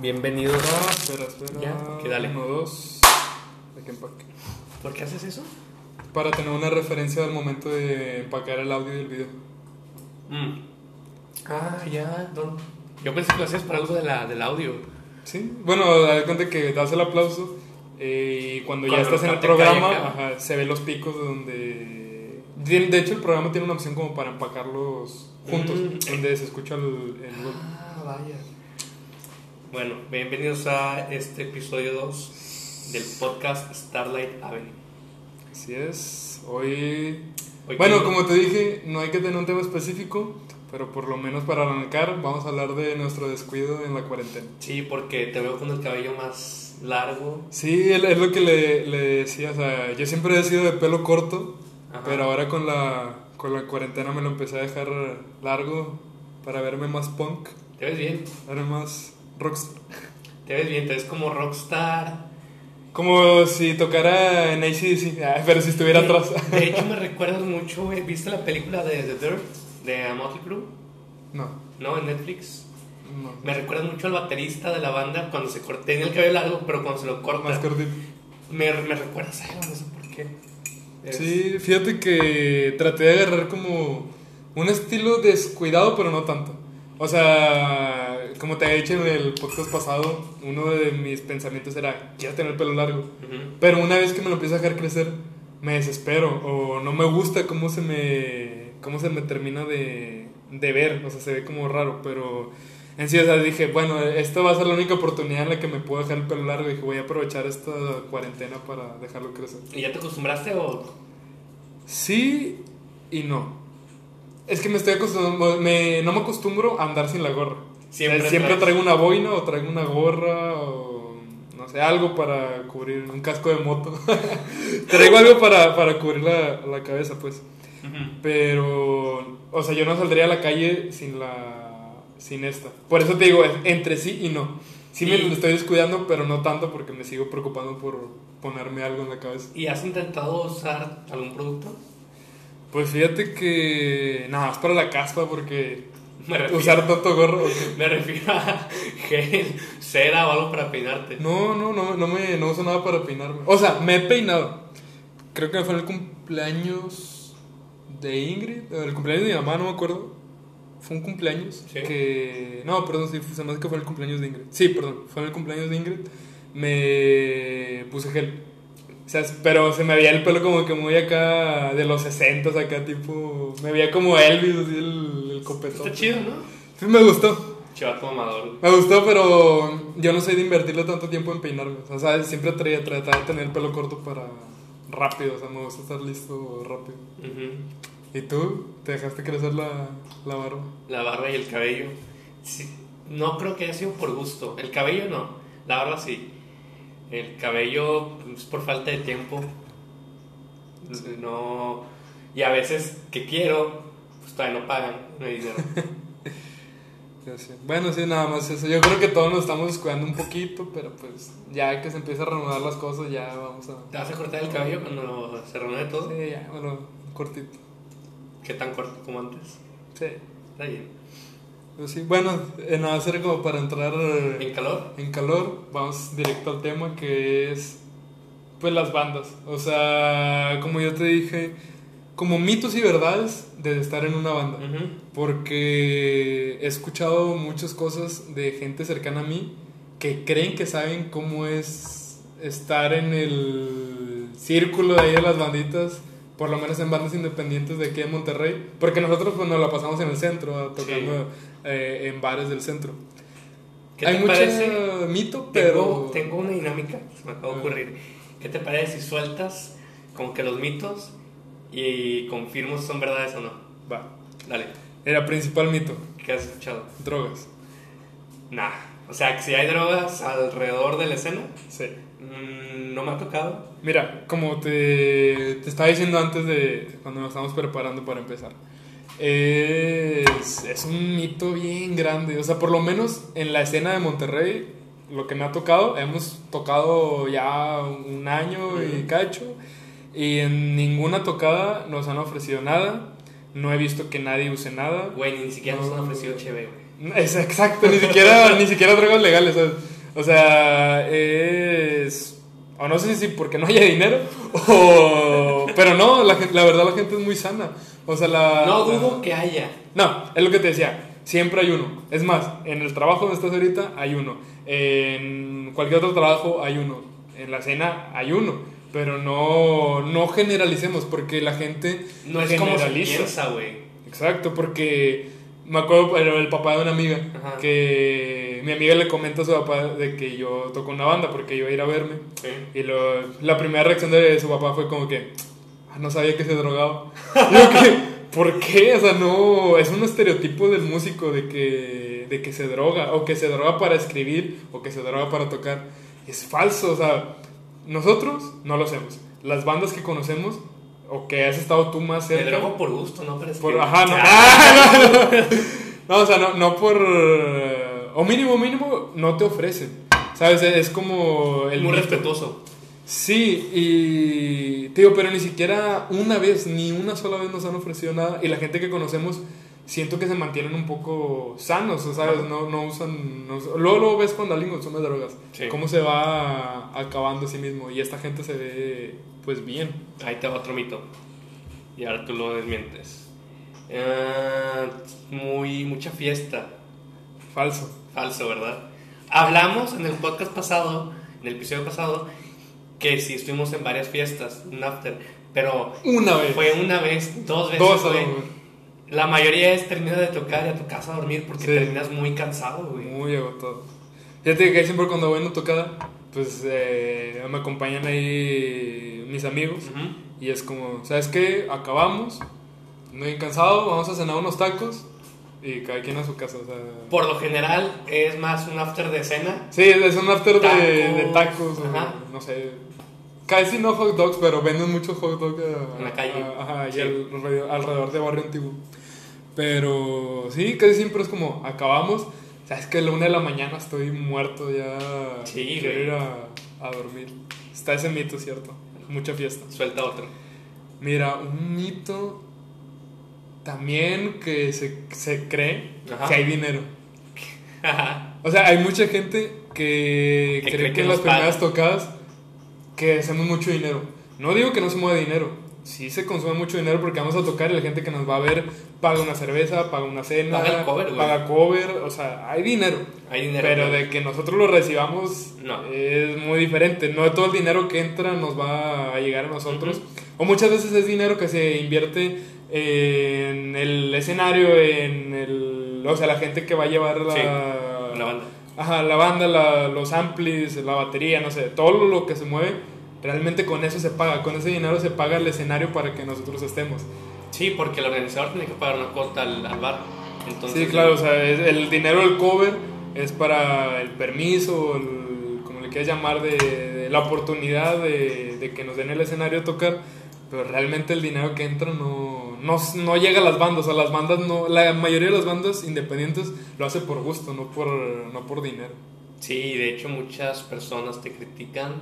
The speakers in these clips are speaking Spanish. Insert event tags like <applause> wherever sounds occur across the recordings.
Bienvenidos. Ah, espera, espera. Ya, que dale. Uno, dos. Aquí empaque. ¿Por qué haces eso? Para tener una referencia al momento de empacar el audio y el video. Mm. Ah, ya. no. Yo pensé que lo hacías para algo de la, del audio. Sí. Bueno, da cuenta que das el aplauso eh, y cuando, ya Cuando estás en el programa, ajá, se ven los picos de donde. De hecho, el programa tiene una opción como para empacarlos juntos, Mm. donde se escucha el, el. Ah, vaya. Bueno, bienvenidos a este episodio 2 del podcast Starlight Avenue. Así es. Hoy. Hoy bueno, como te dije, no hay que tener un tema específico, pero por lo menos para arrancar, vamos a hablar de nuestro descuido en la cuarentena. Sí, porque te veo con el cabello más largo. Sí, es es lo que le, le decía, o sea, yo siempre he sido de pelo corto, Ajá. pero ahora con la, con la cuarentena me lo empecé a dejar largo para verme más punk, Te ves bien, verme más rockstar. te ves bien, te ves como rockstar. Como si tocara en ACDC, ah, pero si estuviera De- atrás. De hecho, <laughs> me recuerdas mucho, güey. ¿Viste la película de The Dirt de Motley Crue? No, ¿No? En Netflix. no. Me recuerda mucho al baterista de la banda cuando se corta. Tenía el cabello largo, pero cuando se lo corta. Más cortito. me, me recuerdas a él, no sé por qué. Es- Sí, fíjate que traté de agarrar como un estilo descuidado, pero no tanto. O sea, como te había dicho en el podcast pasado, uno de mis pensamientos era, quiero tener el pelo largo. Pero una vez que me lo empiezo a dejar crecer, me desespero o no me gusta cómo se me, cómo se me termina de, de ver. O sea, se ve como raro, pero en sí, o sea, dije, bueno, esta va a ser la única oportunidad en la que me puedo dejar el pelo largo. Dije, voy a aprovechar esta cuarentena para dejarlo crecer. ¿Y ya te acostumbraste o.? Sí y no. Es que me estoy acostumbrando, me, no me acostumbro a andar sin la gorra. Siempre sea, siempre traigo una boina o traigo una gorra o no sé, algo para cubrir, un casco de moto. <laughs> traigo algo para, para cubrir la, la cabeza, pues. Ujú. Pero, o sea, yo no saldría a la calle sin la, sin esta. Por eso te digo, entre sí y no. Sí me Y- lo estoy descuidando, pero no tanto porque me sigo preocupando por ponerme algo en la cabeza. ¿Y has intentado usar algún producto? Pues fíjate que nada, es para la caspa porque Me refiero, usar tanto gorro. me refiero a gel, cera o algo para peinarte. No, no, no, no me no uso nada para peinarme. O sea, me he peinado. Creo que fue en el cumpleaños de Ingrid, o el cumpleaños de mi mamá, no me acuerdo. Fue un cumpleaños Sí. que no, perdón, sí, se me hace que fue el cumpleaños de Ingrid. Sí, perdón, fue en el cumpleaños de Ingrid. Me puse gel. O sea, pero se me veía el pelo como que muy acá de los 60 acá tipo, me veía como Elvis, así el, el copetón. Está chido, ¿no? Sí, me gustó. Chivato mamador. Me gustó, pero yo no soy de invertirle tanto tiempo en peinarme. O sea, siempre traía, trataba de tener el pelo corto para rápido. O sea, me gusta estar listo rápido. Ujú. ¿Y tú? ¿Te dejaste crecer la, la barba? La barba y el cabello. Sí, no creo que haya sido por gusto. El cabello no. La barba sí. El cabello es por falta de tiempo. No. Y a veces que quiero, pues todavía no pagan. No hay dinero. <laughs> Bueno, sí, nada más eso. Yo creo que todos nos estamos descuidando un poquito, pero pues ya que se empieza a reanudar las cosas, ya vamos a... ¿Te vas a cortar el cabello cuando se reúne todo? Sí, ya, bueno, cortito. ¿Qué tan corto como antes? Sí. Está bien. Pues sí, bueno, eh, nada, hacer como para entrar... eh, ¿En calor? En calor, vamos directo al tema que es pues las bandas. O sea, como yo te dije, como mitos y verdades de estar en una banda. Porque he escuchado muchas cosas de gente cercana a mí que creen que saben cómo es estar en el círculo de ahí de las banditas, por lo menos en bandas independientes de aquí en Monterrey, porque nosotros pues nos la pasamos en el centro, tocando eh, en bares del centro. ¿Qué Hay te mucho parece? mito, pero... Tengo, tengo una dinámica que se me acaba de Ah. ocurrir. ¿Qué te parece si sueltas como que los mitos y confirmo si son verdades o no? Va. Dale, Era principal mito, ¿qué has escuchado? drogas. Nah, o sea, que si hay drogas alrededor de la escena, Sí. mm, no me ha tocado. Mira, como te, te estaba diciendo antes de cuando nos estamos preparando para empezar, es, es un mito bien grande. O sea, por lo menos en la escena de Monterrey, lo que me ha tocado, hemos tocado ya un año y cacho, y en ninguna tocada nos han ofrecido nada. No he visto que nadie use nada. Güey, ni siquiera nos han No. ofrecido chévere, güey. Es exacto, ni siquiera, ni siquiera drogas legales. ¿sabes? O sea, es. O no sé si porque no haya dinero, <laughs> o. Pero no, la, la verdad la gente es muy sana. O sea, la. No la- dudo que haya. No, es lo que te decía. Siempre hay uno. Es más, en el trabajo donde estás ahorita hay uno. En cualquier otro trabajo hay uno. En la cena hay uno. Pero no, no generalicemos porque la gente No es como se generaliza. piensa, güey. Exacto, porque me acuerdo el, el papá de una amiga Ajá. que mi amiga le comenta a su papá de que yo toco una banda porque iba a ir a verme. Sí. Y lo- la primera reacción de su papá fue como que, "Ah, no sabía que se drogaba. <laughs> Que, ¿por qué? O sea, no, es un estereotipo del músico de que, de que se droga, o que se droga para escribir, o que se droga para tocar. Es falso, o sea, nosotros no lo hacemos. Las bandas que conocemos, o que has estado tú más Me cerca. drogo por gusto, no Por, ajá, no. Ah, no, <laughs> no. No, o sea, no, no por. O mínimo, mínimo, no te ofrecen. ¿Sabes? Es como. El Muy mito. respetuoso. Sí, y. Tío, pero ni siquiera una vez, ni una sola vez nos han ofrecido nada. Y la gente que conocemos, siento que se mantienen un poco sanos, ¿sabes? No, no usan. no luego, luego ves cuando alguien consume drogas. Sí. Cómo se va acabando a sí mismo. Y esta gente se ve, pues bien. Ahí te va otro mito. Y ahora tú lo desmientes. Ah, muy, mucha fiesta. Falso. Falso, ¿verdad? Hablamos en el podcast pasado, en el episodio pasado, que sí estuvimos en varias fiestas, un after, pero Una vez. fue una vez, dos veces. Dos güey. La mayoría es terminas de tocar y a tu casa a dormir porque Sí. terminas muy cansado, güey. Muy agotado. Fíjate que siempre cuando voy a una tocada, pues eh, me acompañan ahí mis amigos. Ujú. Y es como, ¿sabes qué? Acabamos, muy cansado, vamos a cenar unos tacos y cada quien a su casa. O sea, Por lo general es más un after de cena. sí, es un after de Tacos. de tacos, o Ajá. no sé. Casi no hot dogs, pero venden muchos hot dogs a- En la calle. a- ajá, y Sí. alrededor, de Barrio Antiguo. Pero sí, casi siempre es como, acabamos. Sabes que a la una de la mañana estoy muerto ya. Sí, quiero ir a, a dormir. Está ese mito, ¿cierto? Mucha fiesta. Suelta otro. Mira, un mito también que se, se cree Ajá. que hay dinero. O sea, hay mucha gente que, Que cree, cree que en las primeras tocadas que hacemos mucho dinero. No digo que no se mueva dinero. Sí se consume mucho dinero porque vamos a tocar y la gente que nos va a ver paga una cerveza, paga una cena, Paga el cover, paga cover, o sea, hay dinero. Hay dinero. Pero güey. de que nosotros lo recibamos No. es muy diferente. No todo el dinero que entra nos va a llegar a nosotros. O muchas veces es dinero que se invierte en el escenario, en el... O sea, la gente que va a llevar la... Sí, la banda. Ajá, la banda, la- los amplis, la batería, no sé, todo lo que se mueve, realmente con eso se paga. Con ese dinero se paga el escenario para que nosotros estemos. Sí, porque el organizador tiene que pagar una cuota al, al bar. Entonces, Sí, claro, o sea, es- el dinero del cover es para el permiso, el- como le quieras llamar, de, de la oportunidad de, de que nos den el escenario a tocar, pero realmente el dinero que entra no, no, no llega a las bandas, o sea, las bandas no, la mayoría de las bandas independientes lo hace por gusto, no por, no por dinero. Sí, de hecho muchas personas te critican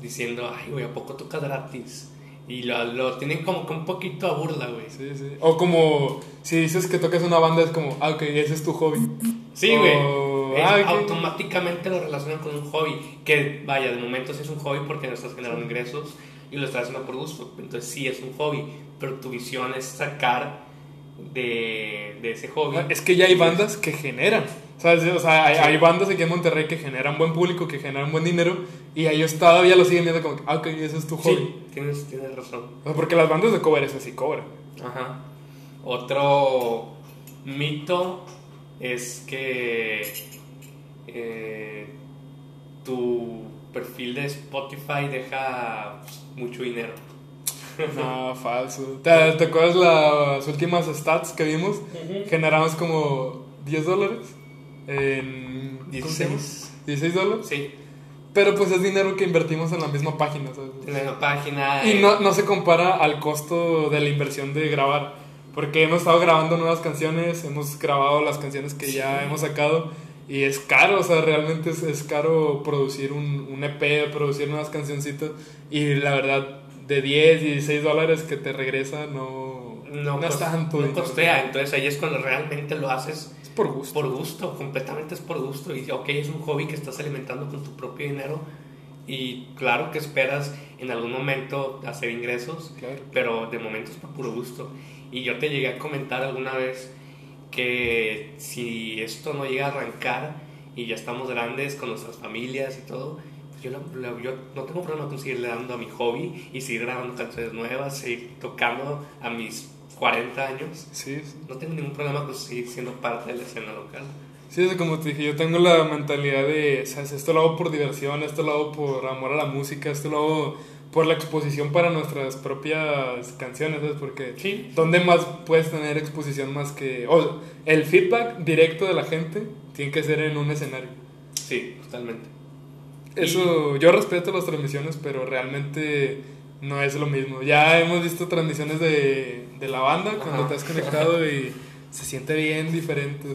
diciendo, ay, güey, ¿a poco tocas gratis? Y lo, lo tienen como que un poquito a burla, güey. Sí, sí. O como si dices que tocas una banda, es como, ah, ok, ese es tu hobby. Sí, güey. Ah, ok. Automáticamente lo relacionan con un hobby. Que vaya, de momento sí es un hobby porque no estás generando ingresos y lo estás haciendo por gusto. Entonces sí es un hobby. Pero tu visión es sacar de, de ese hobby. Ah, Es que ya hay bandas que generan. ¿sabes? O sea, hay, Sí. hay bandas aquí en Monterrey que generan buen público, que generan buen dinero, y ellos todavía lo siguen viendo como, ah, ok, ese es tu hobby. Sí, tienes, tienes razón. O sea, porque las bandas de cover es así, cobran. Ajá. Otro mito es que eh, tu perfil de Spotify deja mucho dinero. <laughs> No, falso. ¿Te, te acuerdas las últimas stats que vimos? Generamos como 10 dólares en... ¿cómo se llama? 16. 16 dólares. Sí, Pero pues es dinero que invertimos en la misma página, ¿sabes? tienes una página. Y eh, no, no se compara al costo de la inversión de grabar. Porque hemos estado grabando nuevas canciones, hemos grabado las canciones que ya hemos sacado. Y es caro, o sea, realmente es, es caro producir un, un EP, producir nuevas cancioncitas. Y la verdad, de 10, 16 dólares que te regresa, no, no, No es tanto no costea. Entonces ahí es cuando realmente lo haces Es por gusto. por gusto, completamente es por gusto. Y ok, es un hobby que estás alimentando con tu propio dinero. Y claro que esperas en algún momento hacer ingresos, Claro. pero de momento es por puro gusto. Y yo te llegué a comentar alguna vez que si esto no llega a arrancar y ya estamos grandes con nuestras familias y todo, yo, lo- lo- yo no tengo problema con seguirle dando a mi hobby y seguir grabando canciones nuevas, seguir tocando a mis 40 años. Sí, sí. No tengo ningún problema con seguir siendo parte de la escena local. Sí, es como te dije, yo tengo la mentalidad de, ¿sabes? Esto lo hago por diversión, esto lo hago por amor a la música, esto lo hago por la exposición para nuestras propias canciones, ¿sabes? Porque Sí. ¿dónde más puedes tener exposición más que... O el feedback directo de la gente tiene que ser en un escenario. Sí, totalmente. Eso, yo respeto las transmisiones, pero realmente no es lo mismo. Ya hemos visto transmisiones de, de la banda cuando Ajá. te has conectado y se siente bien diferente.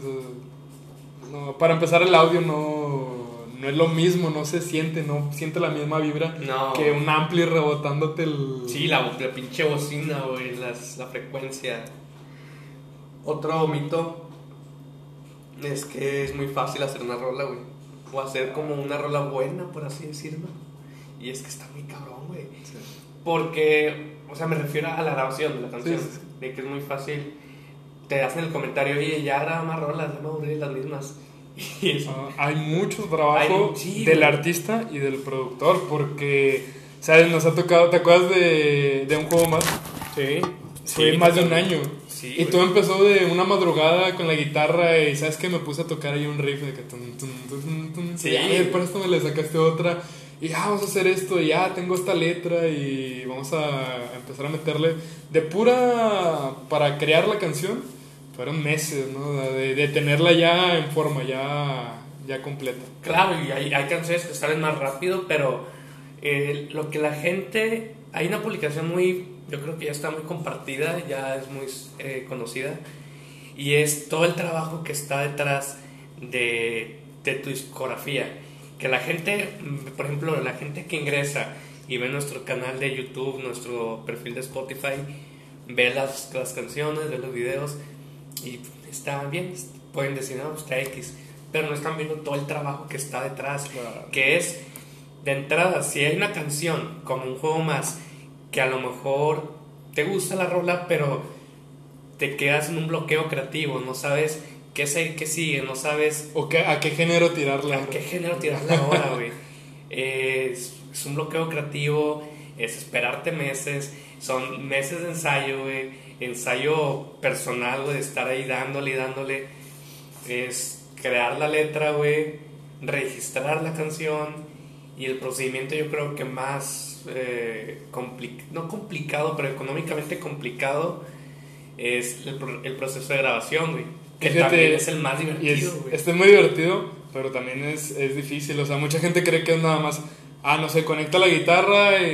No, para empezar, el audio no, no es lo mismo, no se siente, no siente la misma vibra No. que un ampli rebotándote el. Sí, la, la pinche bocina, güey, las- la frecuencia. Otro mito es que es muy fácil hacer una rola, güey. O hacer como una rola buena, por así decirlo. Y es que está muy cabrón, güey. Sí. Porque, o sea, me refiero a la grabación de la canción. Sí, sí. De que es muy fácil. Te hacen el comentario, oye, ya graba más rolas, ya me aburrí las mismas. <laughs> Y es, Ah, hay mucho trabajo Hay- del artista y del productor porque, ¿sabes? Nos ha tocado, ¿te acuerdas de, de un juego más? sí, Fue más de un año. Sí, y güey. todo empezó de una madrugada con la guitarra y sabes que me puse a tocar ahí un riff de que tun, tun, tun, tun, Sí. y después esto me le sacaste otra y ya vamos a hacer esto y ya tengo esta letra y vamos a empezar a meterle de pura para crear la canción fueron meses ¿no? de, de tenerla ya en forma ya ya completa Claro, y hay, hay canciones que salen más rápido, pero eh, lo que la gente... Hay una publicación muy, yo creo que ya está muy compartida, ya es muy eh, conocida, y es todo el trabajo que está detrás de, de tu discografía. Que la gente, mm, por ejemplo, la gente que ingresa y ve nuestro canal de YouTube, nuestro perfil de Spotify, ve las, las canciones, ve los videos y está bien, pueden decir, no, pues está X, pero no están viendo todo el trabajo que está detrás, que es, de entrada, si hay una canción como un juego más, que a lo mejor te gusta la rola, pero te quedas en un bloqueo creativo, no sabes qué, se, qué sigue, no sabes o qué, a qué género tirarla ¿A qué género tirarle ahora, güey? es, es un bloqueo creativo, es esperarte meses, son meses de ensayo, güey, ensayo personal, güey, de estar ahí dándole y dándole, es crear la letra, güey, registrar la canción y el procedimiento yo creo que más, eh, compli- no complicado, pero económicamente complicado es el, pro- el proceso de grabación, güey, que Fíjate, también es el más divertido, es, güey. este es muy divertido, pero también es, es difícil. O sea, mucha gente cree que es nada más, ah, no sé, conecta la guitarra y,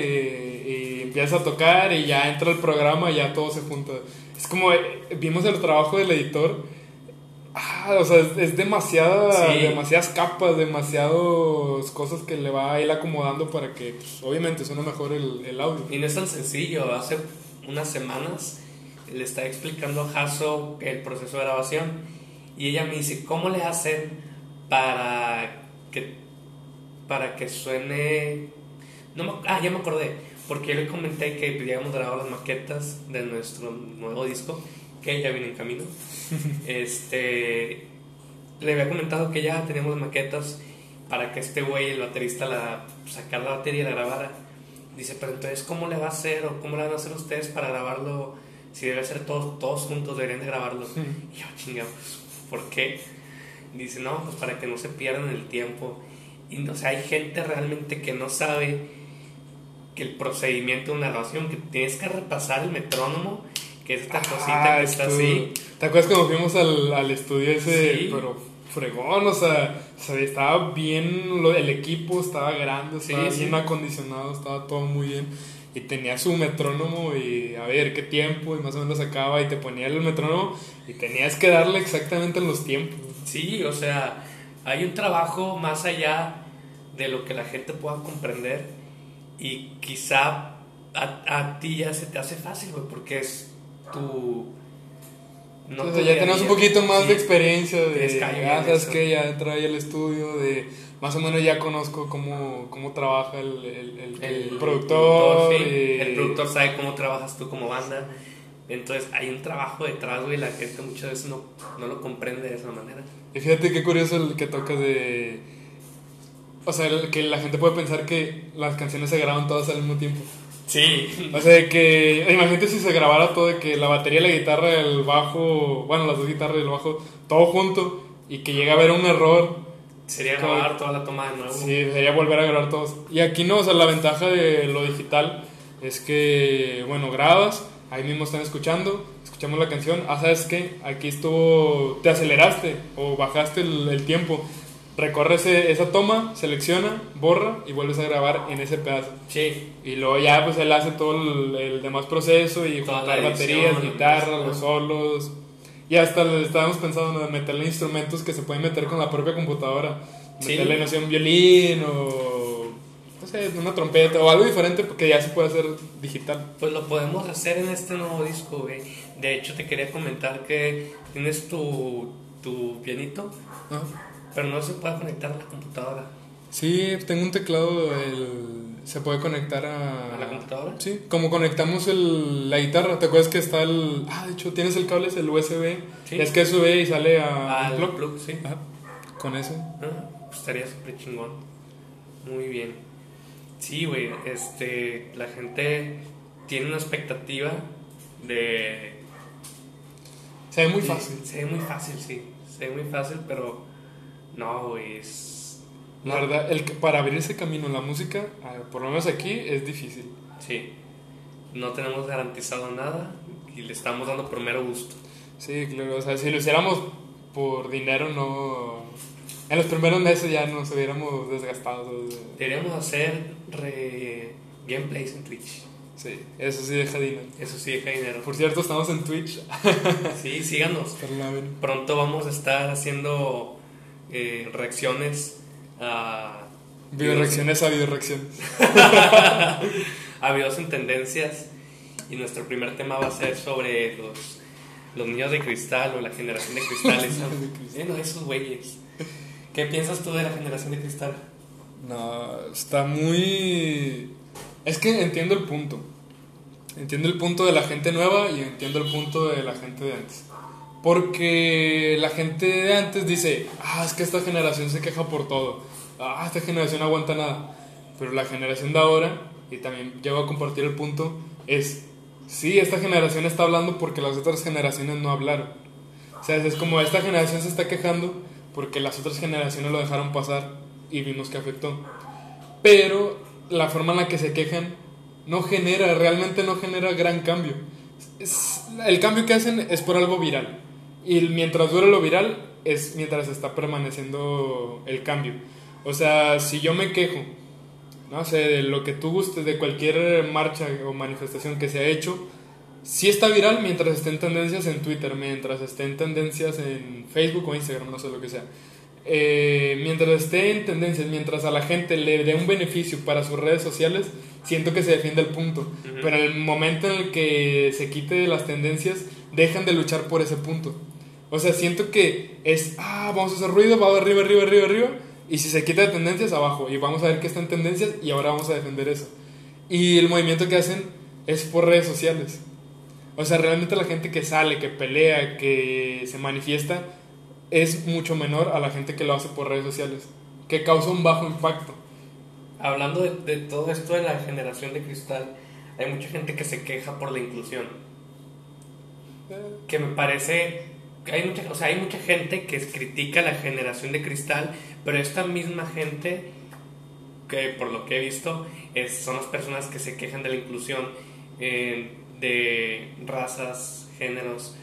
y empieza a tocar y ya entra el programa y ya todo se junta. Es como, eh, vimos el trabajo del editor. Ah, o sea, es, es demasiada, Sí. demasiadas capas, demasiadas cosas que le va a ir acomodando para que, pues, obviamente, suene mejor el, el audio. Y no es tan sencillo. Hace unas semanas le estaba explicando a Hasso el proceso de grabación y ella me dice, ¿cómo le hacen para que, para que suene... No me- ah, ya me acordé, porque yo le comenté que habíamos grabado las maquetas de nuestro nuevo disco, que ya viene en camino. <laughs> este, le había comentado que ya teníamos maquetas para que este güey, el baterista, la, sacara la batería y la grabara. Dice, pero entonces, ¿cómo le va a hacer o cómo le van a hacer ustedes para grabarlo? Si debe ser todos, todos juntos, deberían de grabarlo. Y yo, chinga, pues, ¿por qué? Dice, no, pues para que no se pierdan el tiempo. Y, o sea, hay gente realmente que no sabe que el procedimiento de una grabación, que tienes que repasar el metrónomo, que es esta cosita Ah, que está así. ¿Te acuerdas cuando fuimos al, al estudio ese? Sí. Pero fregón, o sea, o sea, estaba bien, el equipo estaba grande, Sí, estaba sí. bien acondicionado, estaba todo muy bien. Y tenía su metrónomo y a ver qué tiempo y más o menos acaba y te ponía el metrónomo y tenías que darle exactamente en los tiempos. Sí, o sea, hay un trabajo más allá de lo que la gente pueda comprender y quizá a, a ti ya se te hace fácil, güey, porque es tu... no día ya tenemos un poquito más Sí, de experiencia de, ah, eso. que ya trae el estudio, de más o menos ya conozco cómo, cómo trabaja el, el, el- el productor. sí. y- El productor sabe cómo trabajas tú como banda. Entonces hay un trabajo detrás, güey, la gente muchas veces no, no lo comprende de esa manera. Y fíjate qué curioso el que tocas de... O sea, que la gente puede pensar que las canciones se graban todas al mismo tiempo. Sí. O sea, de que imagínate si se grabara todo, de que la batería, la guitarra, el bajo, bueno, las dos guitarras y el bajo, todo junto, y que llega a haber un error, Sería grabar toda la toma de nuevo. sí, sería volver a grabar todos. Y aquí no, o sea, la ventaja de lo digital es que, bueno, grabas, ahí mismo están escuchando, escuchamos la canción, ah, ¿sabes qué? Aquí estuvo, te aceleraste o bajaste el, el tiempo. Recorre ese- esa toma, selecciona, borra y vuelves a grabar en ese pedazo. Sí. Y luego ya pues él hace todo el, el demás proceso y Toda juntar la baterías, guitarras, ajá. los solos. Y hasta le estábamos pensando en meterle instrumentos que se pueden meter con la propia computadora. Sí. Meterle, no sé, un violín o no sé, una trompeta o algo diferente porque ya se puede hacer digital. Pues lo podemos hacer en este nuevo disco, güey. De hecho, te quería comentar que tienes tu, tu pianito, pero no se puede conectar a la computadora. Sí, tengo un teclado, el- se puede conectar a... ¿A la computadora? Sí, como conectamos el, la guitarra, ¿te acuerdas que está el... Ah, de hecho, tienes el cable, es el USB. Sí. Es que USB y sale a... Al plug. plug, sí. Ajá, con eso. Ah, pues estaría súper chingón. Muy bien. Sí, güey, este, la gente tiene una expectativa de... Se ve muy fácil. Se ve muy fácil, sí. Se ve muy fácil, pero no, güey, es... La verdad, el para abrir ese camino en la música, por lo menos aquí, es difícil. Sí. No tenemos garantizado nada y le estamos dando por mero gusto. Sí, claro, o sea, si lo hiciéramos por dinero, no... En los primeros meses ya nos hubiéramos desgastado. Deberíamos hacer re- gameplays en Twitch. Sí, eso sí deja dinero. Eso sí deja dinero. Por cierto, estamos en Twitch. Sí, síganos. Pronto vamos a estar haciendo eh, reacciones a Videoreacciones a videoreacciones. <laughs> a videos en tendencias y nuestro primer tema va a ser sobre los, los niños de cristal o la generación de cristales. <laughs> Bueno, esos güeyes. ¿Qué piensas tú de la generación de cristal? No, está muy... Es que entiendo el punto. Entiendo el punto de la gente nueva y entiendo el punto de la gente de antes. Porque la gente de antes dice, ah, es que esta generación se queja por todo. Ah, esta generación no aguanta nada. Pero la generación de ahora, y también llego a compartir el punto, es, sí, esta generación está hablando porque las otras generaciones no hablaron. O sea, es como esta generación se está quejando porque las otras generaciones lo dejaron pasar y vimos que afectó. Pero la forma en la que se quejan no genera, realmente no genera gran cambio. Es- el cambio que hacen es por algo viral. Y mientras dure lo viral es mientras está permaneciendo el cambio. O sea, si yo me quejo, no sé, de lo que tú gustes, de cualquier marcha o manifestación que se ha hecho, sí está viral mientras esté en tendencias en Twitter, mientras esté en tendencias en Facebook o Instagram, no sé lo que sea. Eh, mientras esté en tendencias, mientras a la gente le dé un beneficio para sus redes sociales, siento que se defiende el punto. Ujú. Pero en el momento en el que se quite de las tendencias, dejan de luchar por ese punto. O sea, siento que es, ah, vamos a hacer ruido, va arriba, arriba, arriba, arriba. Y si se quita de tendencias, abajo. Y vamos a ver que está en tendencias y ahora vamos a defender eso. Y el movimiento que hacen es por redes sociales. O sea, realmente la gente que sale, que pelea, que se manifiesta, es mucho menor a la gente que lo hace por redes sociales, que causa un bajo impacto. Hablando de, de todo esto de la generación de cristal, hay mucha gente que se queja por la inclusión. Que me parece. Hay mucha, o sea, hay mucha gente que critica la generación de cristal, pero esta misma gente, que por lo que he visto, es, son las personas que se quejan de la inclusión eh, de razas, géneros.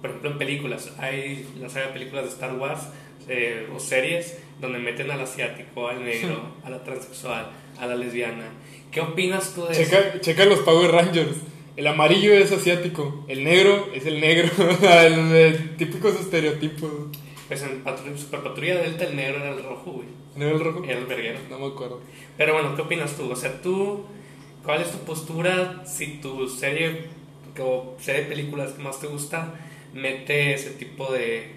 Por ejemplo, en películas, hay la saga de películas de Star Wars eh, o series donde meten al asiático, al negro, a la transexual, a la lesbiana. ¿Qué opinas tú de eso? Checa, checa los Power Rangers. El amarillo es asiático, el negro es el negro, <laughs> el, el típicos estereotipos. Pues en Patru- Super Patrulla Delta el negro era el rojo, güey. ¿No era el rojo? Era el verguero. No me acuerdo. Pero bueno, ¿qué opinas tú? O sea, tú, ¿cuál es tu postura si tu serie o serie de películas que más te gusta mete ese tipo de,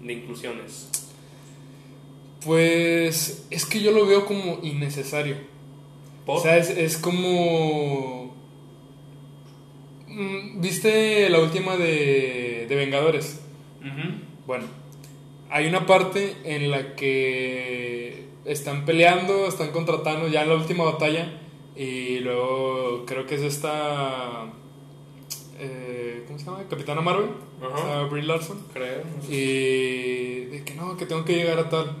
de inclusiones? Pues es que yo lo veo como innecesario. ¿Por? O sea, es, es como... Mm, ¿Viste la última de, de Vengadores? Bueno, hay una parte en la que están peleando, están contratando ya en la última batalla y luego creo que es esta... eh, ¿Cómo se llama? Capitana Marvel, o sea, Brie Larson. Creo. Y de que no, que tengo que llegar a tal.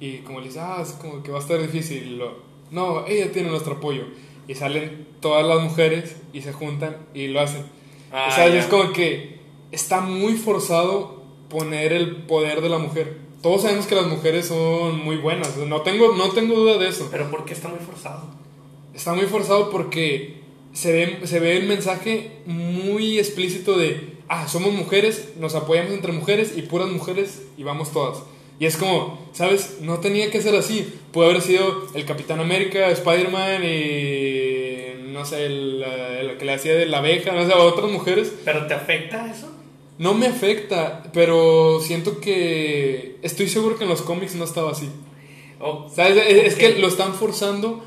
Y como le dice, ah, es como que va a estar difícil. Lo, no, ella tiene nuestro apoyo. Y salen todas las mujeres y se juntan y lo hacen. Ah, o sea, es como que está muy forzado poner el poder de la mujer. Todos sabemos que las mujeres son muy buenas. No tengo, no tengo duda de eso. Pero ¿por qué está muy forzado? Está muy forzado porque se ve, se ve el mensaje muy explícito de, ah, somos mujeres, nos apoyamos entre mujeres y puras mujeres y vamos todas. Y es como, ¿sabes? No tenía que ser así. Puede haber sido el Capitán América, Spider-Man y, no sé, el, el que le hacía de la abeja, no sé, otras mujeres. ¿Pero te afecta eso? No me afecta, pero siento que estoy seguro que en los cómics no estaba así. ¿Sabes? Es, que lo están forzando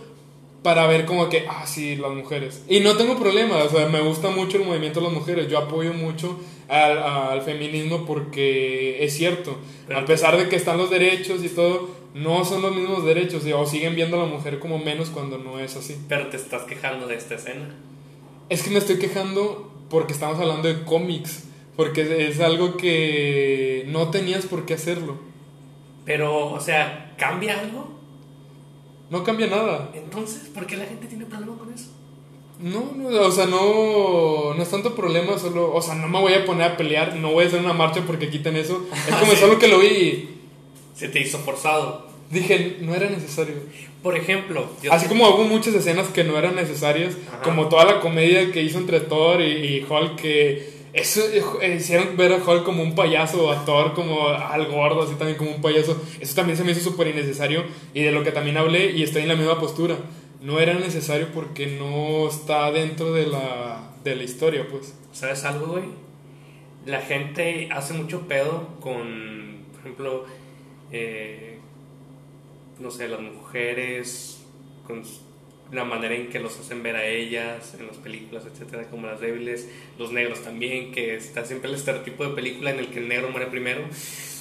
para ver como que, ah, sí, las mujeres. Y no tengo problema, o sea, me gusta mucho el movimiento de las mujeres. Yo apoyo mucho al, al feminismo porque es cierto. Pero- a pesar de que están los derechos y todo, no son los mismos derechos. O siguen viendo a la mujer como menos cuando no es así. Pero te estás quejando de esta escena. Es que me estoy quejando porque estamos hablando de cómics. Porque es, es algo que no tenías por qué hacerlo. Pero, o sea, ¿cambia algo? No cambia nada. Entonces, ¿por qué la gente tiene problema con eso? No, no, o sea, no, no es tanto problema, solo, o sea, no me voy a poner a pelear, no voy a hacer una marcha porque quiten eso. Es <laughs> como Sí. solo que lo vi y Se te hizo forzado. dije, no era necesario. Por ejemplo, yo Así como hubo muchas escenas que no eran necesarias, Ajá. como toda la comedia que hizo entre Thor y, y Hulk, que eso eh, hicieron ver a Hulk como un payaso, a Thor como al gordo, así también como un payaso. Eso también se me hizo súper innecesario y de lo que también hablé y estoy en la misma postura. No era necesario porque no está dentro de la, de la historia, pues. ¿Sabes algo, güey? La gente hace mucho pedo con, por ejemplo, eh, no sé, las mujeres, con la manera en que los hacen ver a ellas en las películas, etcétera, como las débiles, los negros también, que está siempre el estereotipo de película en el que el negro muere primero.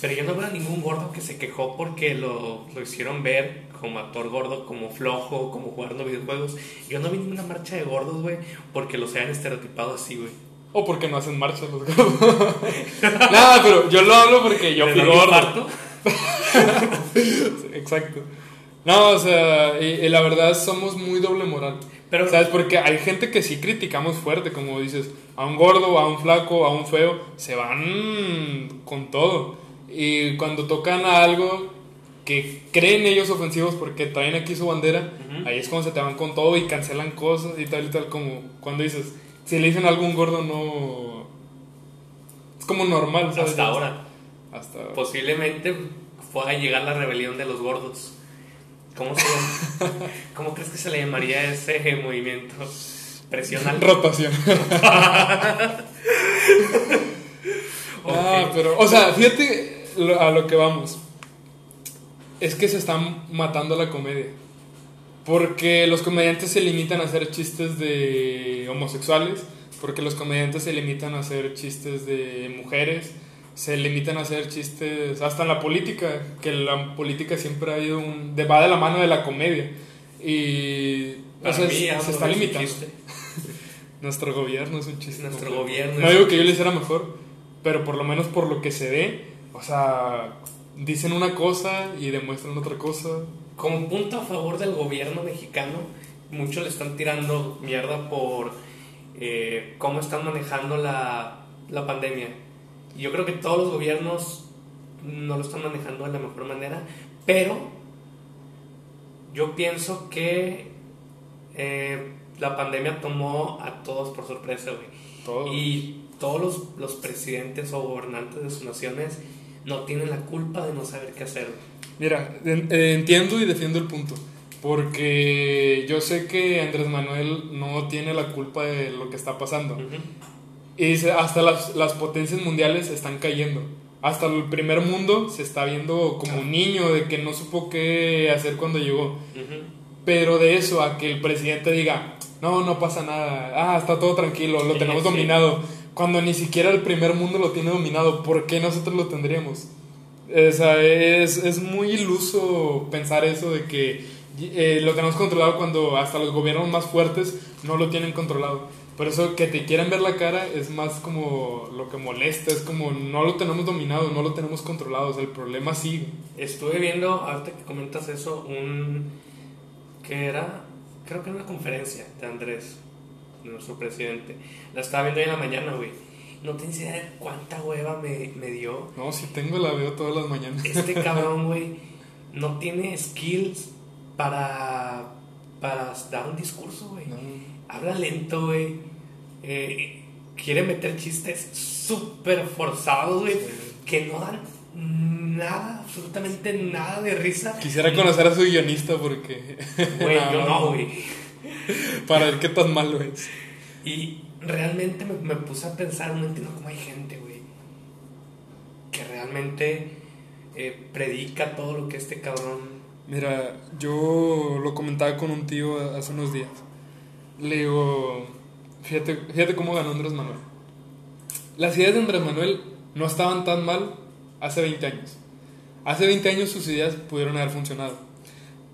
Pero yo no veo a ningún gordo que se quejó porque lo, lo hicieron ver como actor gordo, como flojo, como jugando videojuegos. Yo no vi ninguna marcha de gordos, güey, porque los hayan estereotipado así, güey. O porque no hacen marcha los gordos. <laughs> Nada, pero yo lo hablo porque yo ¿Les fui gordo. <laughs> Exacto. No, o sea, y, y la verdad somos muy doble moral. Pero- ¿Sabes? Porque hay gente que sí criticamos fuerte, como dices, a un gordo, a un flaco, a un feo, se van con todo. Y cuando tocan a algo que creen ellos ofensivos porque traen aquí su bandera, Ujú. ahí es cuando se te van con todo y cancelan cosas y tal y tal, como cuando dices, si le dicen algo a un gordo, no. Es como normal, ¿sabes? Hasta ahora. Hasta. Posiblemente pueda llegar la rebelión de los gordos. ¿Cómo, se llama? <laughs> ¿Cómo crees que se le llamaría ese movimiento? Presión al... <laughs> Rotación. <laughs> Ah, pero, o sea, fíjate lo- a lo que vamos. Es que se están matando la comedia. Porque los comediantes se limitan a hacer chistes de homosexuales, porque los comediantes se limitan a hacer chistes de mujeres, se limitan a hacer chistes hasta en la política, que la política siempre ha ido un de- va de la mano de la comedia. Y o sea, mí, se- está limitando. <laughs> Nuestro gobierno es un chiste. Nuestro gobierno No digo que yo lo hiciera mejor, pero por lo menos por lo que se ve, o sea, dicen una cosa y demuestran otra cosa. Como punto a favor del gobierno mexicano, muchos le están tirando mierda por eh, cómo están manejando la, la pandemia. Yo creo que todos los gobiernos no lo están manejando de la mejor manera, pero yo pienso que eh, la pandemia tomó a todos por sorpresa, güey. Todo. Y todos los, los presidentes o gobernantes de sus naciones no tienen la culpa de no saber qué hacer. Mira, en- entiendo y defiendo el punto, Porque yo sé que Andrés Manuel no tiene la culpa de lo que está pasando. Ujú. Y dice, hasta las, las potencias mundiales están cayendo. Hasta el primer mundo se está viendo como un niño de que no supo qué hacer cuando llegó. Pero de eso a que el presidente diga, no, no pasa nada, ah, está todo tranquilo, lo Sí, tenemos sí. dominado. Cuando ni siquiera el primer mundo lo tiene dominado, ¿por qué nosotros lo tendríamos? O sea, es, es muy iluso pensar eso de que eh, lo tenemos controlado cuando hasta los gobiernos más fuertes no lo tienen controlado. Por eso que te quieran ver la cara es más como lo que molesta, es como no lo tenemos dominado, no lo tenemos controlado, o sea, el problema sigue. Estuve viendo, ahorita que comentas eso, un. que era? Creo que era una conferencia de Andrés, nuestro presidente. La estaba viendo hoy en la mañana, güey. No tienes idea de cuánta hueva me, me dio. No, si tengo la veo todas las mañanas. Este <laughs> cabrón, güey, no tiene skills para. para dar un discurso, güey. No. Habla lento, güey. Eh, quiere meter chistes súper forzados, güey. Que no dan nada, absolutamente nada de risa. Quisiera conocer a su guionista porque. <laughs> Güey, yo no, güey. Para ver qué tan malo es. Y realmente me, me puse a pensar, no entiendo cómo hay gente, güey, que realmente eh, predica todo lo que este cabrón. Mira, yo lo comentaba con un tío hace unos días. Le digo, fíjate, fíjate cómo ganó Andrés Manuel. Las ideas de Andrés Manuel no estaban tan mal hace 20 años. Hace 20 años sus ideas pudieron haber funcionado.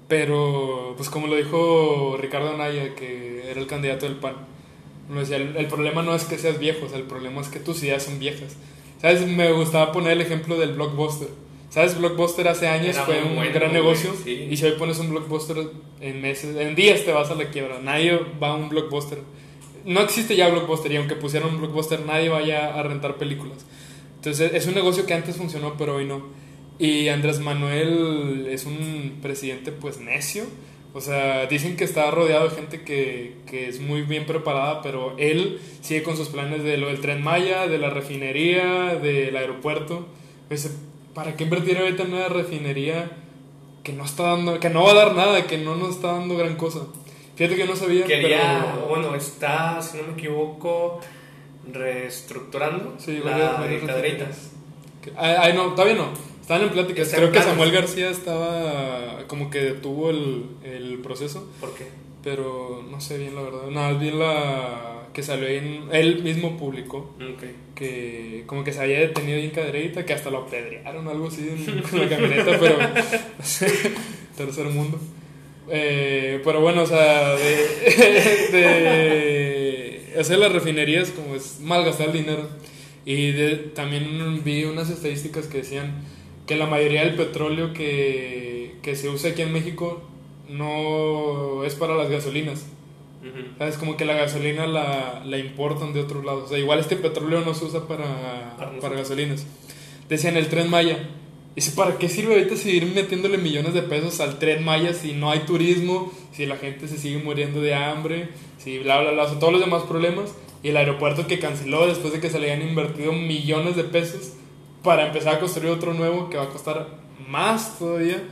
Pero, pues como lo dijo Ricardo Anaya, que era el candidato del PAN, nos decía, el, el problema no es que seas viejo, o sea, el problema es que tus ideas son viejas. ¿Sabes? Me gustaba poner el ejemplo del blockbuster. ¿Sabes? Blockbuster hace años Era fue un bueno, gran negocio sí. y si hoy pones un blockbuster en meses, en días te vas a la quiebra. Nadie va a un blockbuster. No existe ya blockbuster y aunque pusieran un blockbuster nadie vaya a rentar películas. Entonces es un negocio que antes funcionó pero hoy no. Y Andrés Manuel es un presidente pues necio. O sea, dicen que está rodeado de gente que, que es muy bien preparada, pero él sigue con sus planes de lo del tren Maya, de la refinería, del aeropuerto. Pues, ¿para qué invertir ahorita en una refinería que no está dando, que no va a dar nada, que no nos está dando gran cosa? Fíjate que no sabía. Quería, pero- bueno, está, si no me equivoco, reestructurando Sí, la. Que- Ay, no, todavía no. Estaban en pláticas. En Creo que. Samuel García estaba como que detuvo el, el proceso, ¿Por qué? pero no sé bien la verdad. Nada, más bien la que salió en, él mismo publicó Ok. que como que se había detenido ahí en cadereita, que hasta lo apedrearon algo así en, con la camioneta, pero no <laughs> sé, tercer mundo. Eh, pero bueno, o sea, de, <laughs> de hacer las refinerías como es malgastar el dinero. Y de- también vi unas estadísticas que decían que la mayoría del petróleo que, que se usa aquí en México no es para las gasolinas. Ujú. ¿Sabes? Como que la gasolina la, la importan de otros lados. O sea, igual este petróleo no se usa para, Para para, gasolinas. Decían el tren Maya. Dice, ¿para qué sirve ahorita seguir metiéndole millones de pesos al tren Maya si no hay turismo, si la gente se sigue muriendo de hambre, si bla, bla, bla, o sea, todos los demás problemas? Y el aeropuerto que canceló después de que se le habían invertido millones de pesos para empezar a construir otro nuevo que va a costar más todavía.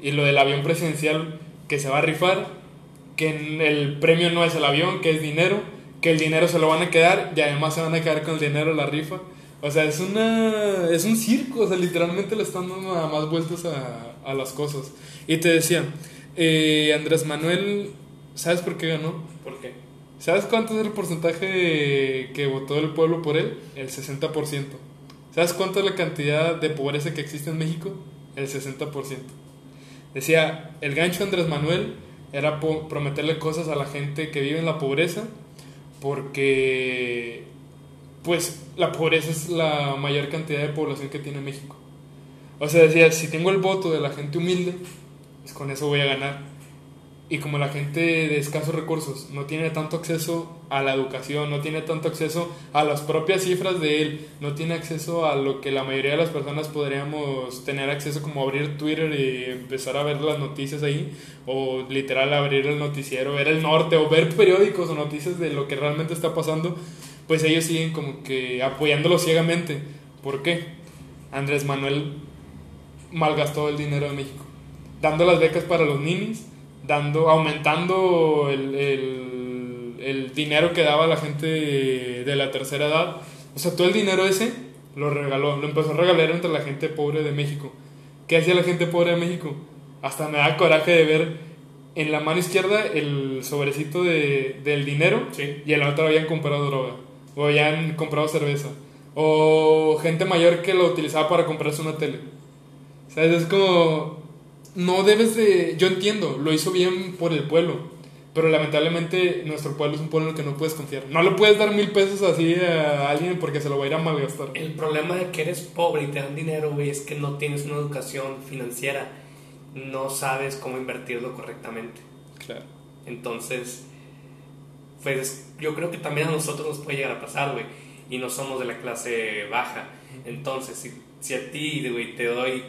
Y lo del avión presidencial que se va a rifar, que el premio no es el avión, que es dinero, que el dinero se lo van a quedar y además se van a quedar con el dinero la rifa. O sea, es una es un circo, o sea, literalmente le están dando nada más vueltas a, a las cosas. Y te decía, eh, Andrés Manuel, ¿sabes por qué ganó? ¿Por qué? ¿Sabes cuánto es el porcentaje que votó el pueblo por él? El 60%. ¿Sabes cuánto es la cantidad de pobreza que existe en México? El 60%. Decía, el gancho de Andrés Manuel era prometerle cosas a la gente que vive en la pobreza, porque pues la pobreza es la mayor cantidad de población que tiene México. O sea, decía, si tengo el voto de la gente humilde, pues con eso voy a ganar. Y como la gente de escasos recursos no tiene tanto acceso a la educación, no tiene tanto acceso a las propias cifras de él, no tiene acceso a lo que la mayoría de las personas podríamos tener acceso como abrir Twitter y empezar a ver las noticias ahí, o literal abrir el noticiero, ver el norte, o ver periódicos o noticias de lo que realmente está pasando, pues ellos siguen como que apoyándolo ciegamente. ¿Por qué? Andrés Manuel malgastó el dinero de México, dando las becas para los ninis, dando, aumentando el, el, el dinero que daba la gente de la tercera edad. O sea, todo el dinero ese lo regaló, lo empezó a regalar entre la gente pobre de México. ¿Qué hacía la gente pobre de México? Hasta me da coraje de ver en la mano izquierda el sobrecito de, del dinero Sí. y en la otra habían comprado droga o habían comprado cerveza o gente mayor que lo utilizaba para comprarse una tele. ¿Sabes? Es como no debes de yo entiendo, lo hizo bien por el pueblo, pero lamentablemente nuestro pueblo es un pueblo en el que no puedes confiar. No le puedes dar mil pesos así a alguien porque se lo va a ir a malgastar. El problema de que eres pobre y te dan dinero, güey, es que no tienes una educación financiera. No sabes cómo invertirlo correctamente. Claro. Entonces, pues yo creo que también a nosotros nos puede llegar a pasar, güey. Y no somos de la clase baja. Entonces, si, si a ti, güey, te doy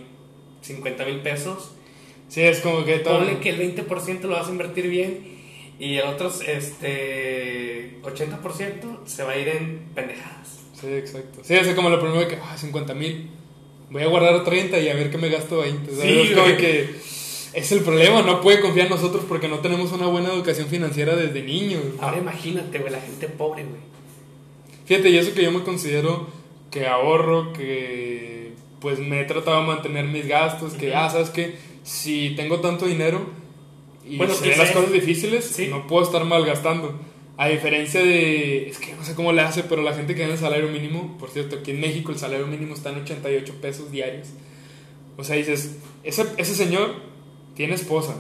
50 mil pesos, Sí, es como que todo ponle que el 20% lo vas a invertir bien y el otro este, 80% se va a ir en pendejadas. Sí, exacto. Sí, es como lo primero que, ah, 50 mil. Voy a guardar 30 y a ver qué me gasto 20. ¿sabes? Sí, como que es el problema, no puede confiar en nosotros porque no tenemos una buena educación financiera desde niños. Ahora imagínate, güey, la gente pobre, güey. Fíjate, y eso que yo me considero que ahorro, que pues me he tratado de mantener mis gastos, que, Ujú. ah, ¿sabes qué? Si tengo tanto dinero y Bueno, se ven las cosas difíciles, Sí. no puedo estar malgastando. A diferencia de, es que no sé cómo le hace, pero la gente que gana el salario mínimo, por cierto, aquí en México el salario mínimo está en 88 pesos diarios. O sea, dices, ese, ese señor tiene esposa,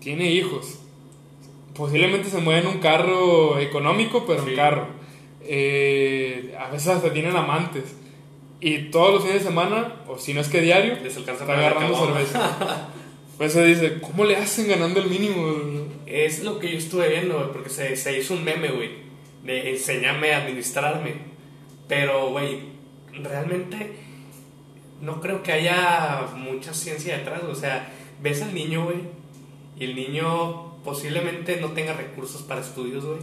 tiene hijos, posiblemente se mueve en un carro económico, pero Sí. en carro. Eh, a veces hasta tienen amantes. Y todos los fines de semana, o si no es que diario, Les alcanza está agarrando cerveza. <laughs> Pues se dice, ¿cómo le hacen ganando el mínimo? Es lo que yo estuve viendo, porque se, se hizo un meme, güey, de enséñame a administrarme. Pero, güey, realmente no creo que haya mucha ciencia detrás. O sea, ves al niño, güey, y el niño posiblemente no tenga recursos para estudios, güey.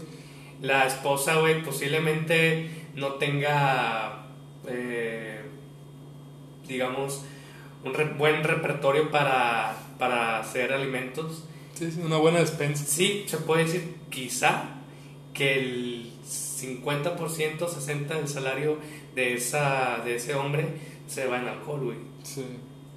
La esposa, güey, posiblemente no tenga, eh, digamos, un re- buen repertorio para, para hacer alimentos. Sí, sí, una buena despensa. Sí, se puede decir quizá que el 50%, 60% del salario de, esa, de ese hombre se va en alcohol, güey. Sí.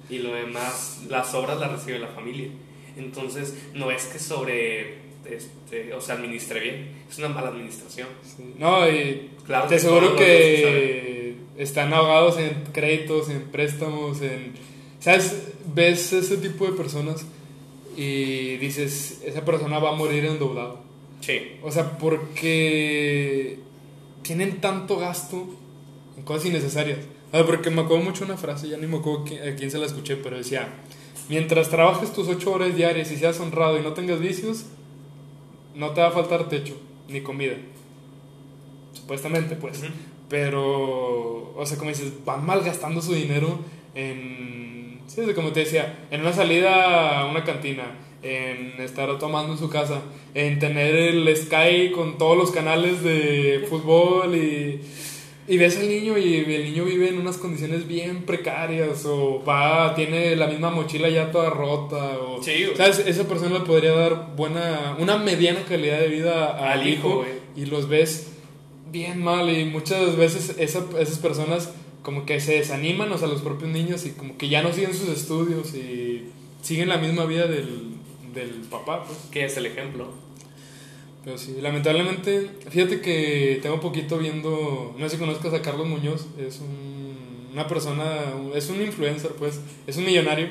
Y lo demás, las obras las recibe la familia. Entonces, no es que sobre, este, o sea, administre bien, es una mala administración. sí. No, y Claro te los que están ahogados en créditos, en préstamos, en... ¿Sabes? Ves ese tipo de personas y dices, esa persona va a morir endeudado. Sí. O sea, porque tienen tanto gasto en cosas innecesarias. A ver, porque me acuerdo mucho una frase, ya ni me acuerdo a quién se la escuché, pero decía, mientras trabajes tus ocho horas diarias y seas honrado y no tengas vicios, no te va a faltar techo ni comida. Supuestamente, pues. Pero, o sea, como dices, van malgastando su dinero en, sí, como te decía, en una salida a una cantina, en estar tomando en su casa, en tener el Sky con todos los canales de fútbol y, y ves al niño y el niño vive en unas condiciones bien precarias o va, tiene la misma mochila ya toda rota o... Sí, güey. ¿Sabes? Esa persona le podría dar buena, una mediana calidad de vida al, hijo, y los ves bien mal y muchas veces esa- esas personas como que se desaniman, o sea, los propios niños y como que ya no siguen sus estudios y siguen la misma vida del, del papá, pues. ¿Qué es el ejemplo? Pero sí, lamentablemente, fíjate que tengo poquito viendo, no sé si conozcas a Carlos Muñoz, es un- una persona, es un influencer, pues, es un millonario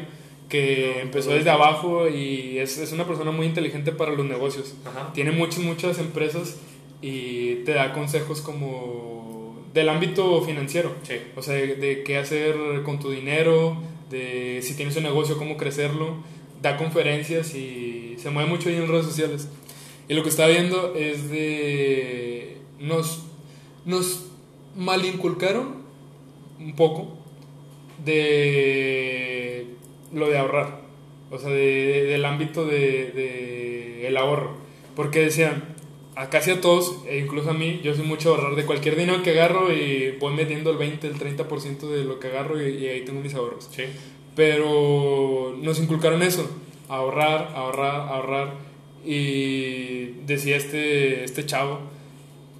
que empezó desde abajo y es, es una persona muy inteligente para los negocios. Ajá. Tiene muchas, muchas empresas y te da consejos como del ámbito financiero. Sí. O sea, de, de qué hacer con tu dinero, de si tienes un negocio, cómo crecerlo. Da conferencias y se mueve mucho ahí en redes sociales. Y lo que está viendo es de... Nos, nos malinculcaron un poco de lo de ahorrar. O sea, de- de- del ámbito de, de el ahorro. Porque decían, a casi a todos, e incluso a mí, yo soy mucho ahorrar de cualquier dinero que agarro y voy metiendo el 20, el 30% de lo que agarro y, y ahí tengo mis ahorros. Sí. Pero nos inculcaron eso. ahorrar, ahorrar, ahorrar. Y decía este, este chavo,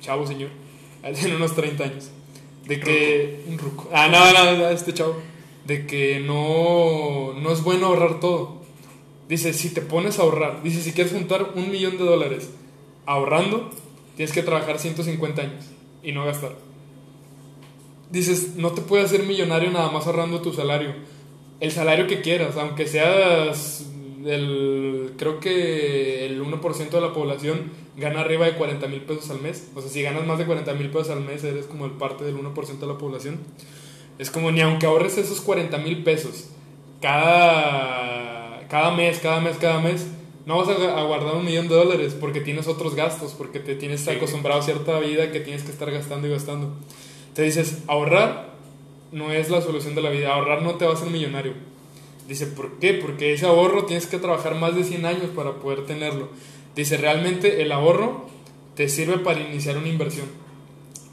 chavo señor, <laughs> tiene unos 30 años, de que... Un ruco. Ah, no, no, no, este chavo. De que no, no es bueno ahorrar todo. Dice, si te pones a ahorrar, dice, si quieres juntar un millón de dólares ahorrando, tienes que trabajar 150 años y no gastar. Dices, no te puedes hacer millonario nada más ahorrando tu salario. El salario que quieras, aunque seas el, creo que el 1% de la población gana arriba de 40 mil pesos al mes. O sea, si ganas más de 40 mil pesos al mes, eres como el parte del 1% de la población. Es como ni aunque ahorres esos 40 mil pesos cada, cada mes, cada mes, cada mes, no vas a, guardar un millón de dólares porque tienes otros gastos, porque te tienes acostumbrado a cierta vida que tienes que estar gastando y gastando. Te dices, ahorrar no es la solución de la vida, ahorrar no te va a hacer millonario. Dice, ¿por qué? Porque ese ahorro tienes que trabajar más de 100 años para poder tenerlo. Dice, realmente el ahorro te sirve para iniciar una inversión.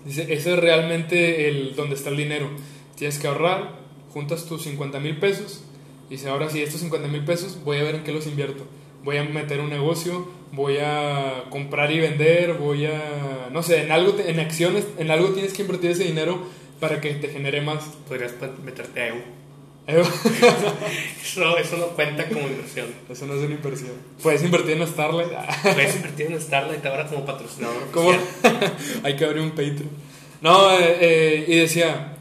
Dice, ese es realmente el donde está el dinero. Tienes que ahorrar, juntas tus 50 mil pesos. Dice, ahora sí, estos 50 mil pesos voy a ver en qué los invierto voy a meter un negocio, voy a comprar y vender, voy a, no sé, en algo, en acciones, en algo tienes que invertir ese dinero para que te genere más. Podrías meterte a EU. <laughs> eso, eso no cuenta como inversión. Eso no es una inversión. Puedes invertir en Starlight. <laughs> Puedes invertir en Starlight ahora como patrocinador. ¿Cómo? <laughs> Hay que abrir un Patreon. No, eh, eh, y decía,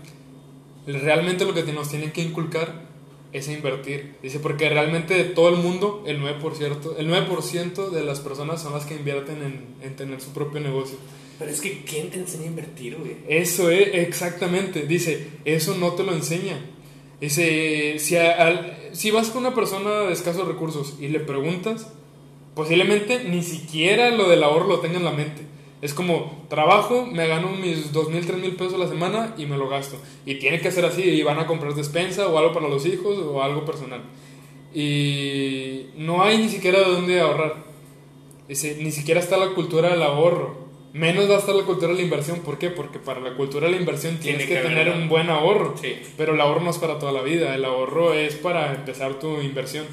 realmente lo que nos tienen que inculcar es invertir. Dice, porque realmente de todo el mundo, el 9%, el 9 de las personas son las que invierten en, en, tener su propio negocio. Pero es que, ¿quién te enseña a invertir, güey? Eso es, exactamente. Dice, eso no te lo enseña. Dice, si, si vas con una persona de escasos recursos y le preguntas, posiblemente ni siquiera lo del ahorro lo tenga en la mente. Es como, trabajo, me gano mis dos mil pesos a la semana y me lo gasto. Y tiene que ser así, y van a comprar despensa o algo para los hijos o algo personal. Y no hay ni siquiera de dónde ahorrar. Dice, ni siquiera está la cultura del ahorro. Menos va a estar la cultura de la inversión. ¿Por qué? Porque para la cultura de la inversión tienes que, tener un buen ahorro. Pero el ahorro no es para toda la vida. El ahorro es para empezar tu inversión.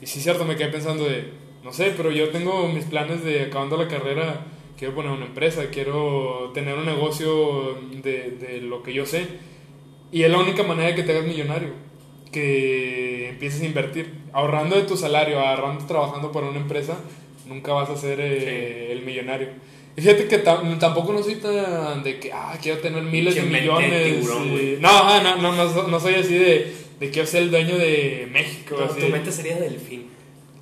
Y sí, cierto, me quedé pensando de, no sé, pero yo tengo mis planes de acabando la carrera quiero poner una empresa, quiero tener un negocio de, de, lo que yo sé. Y es la única manera de que te hagas millonario, que empieces a invertir. Ahorrando de tu salario, ahorrando trabajando para una empresa, nunca vas a ser eh, el millonario. Fíjate que tampoco no soy tan de que, ah, quiero tener miles de millones. no, no, no, no, no, soy así de, de quiero ser el dueño de México. tu mente sería delfín.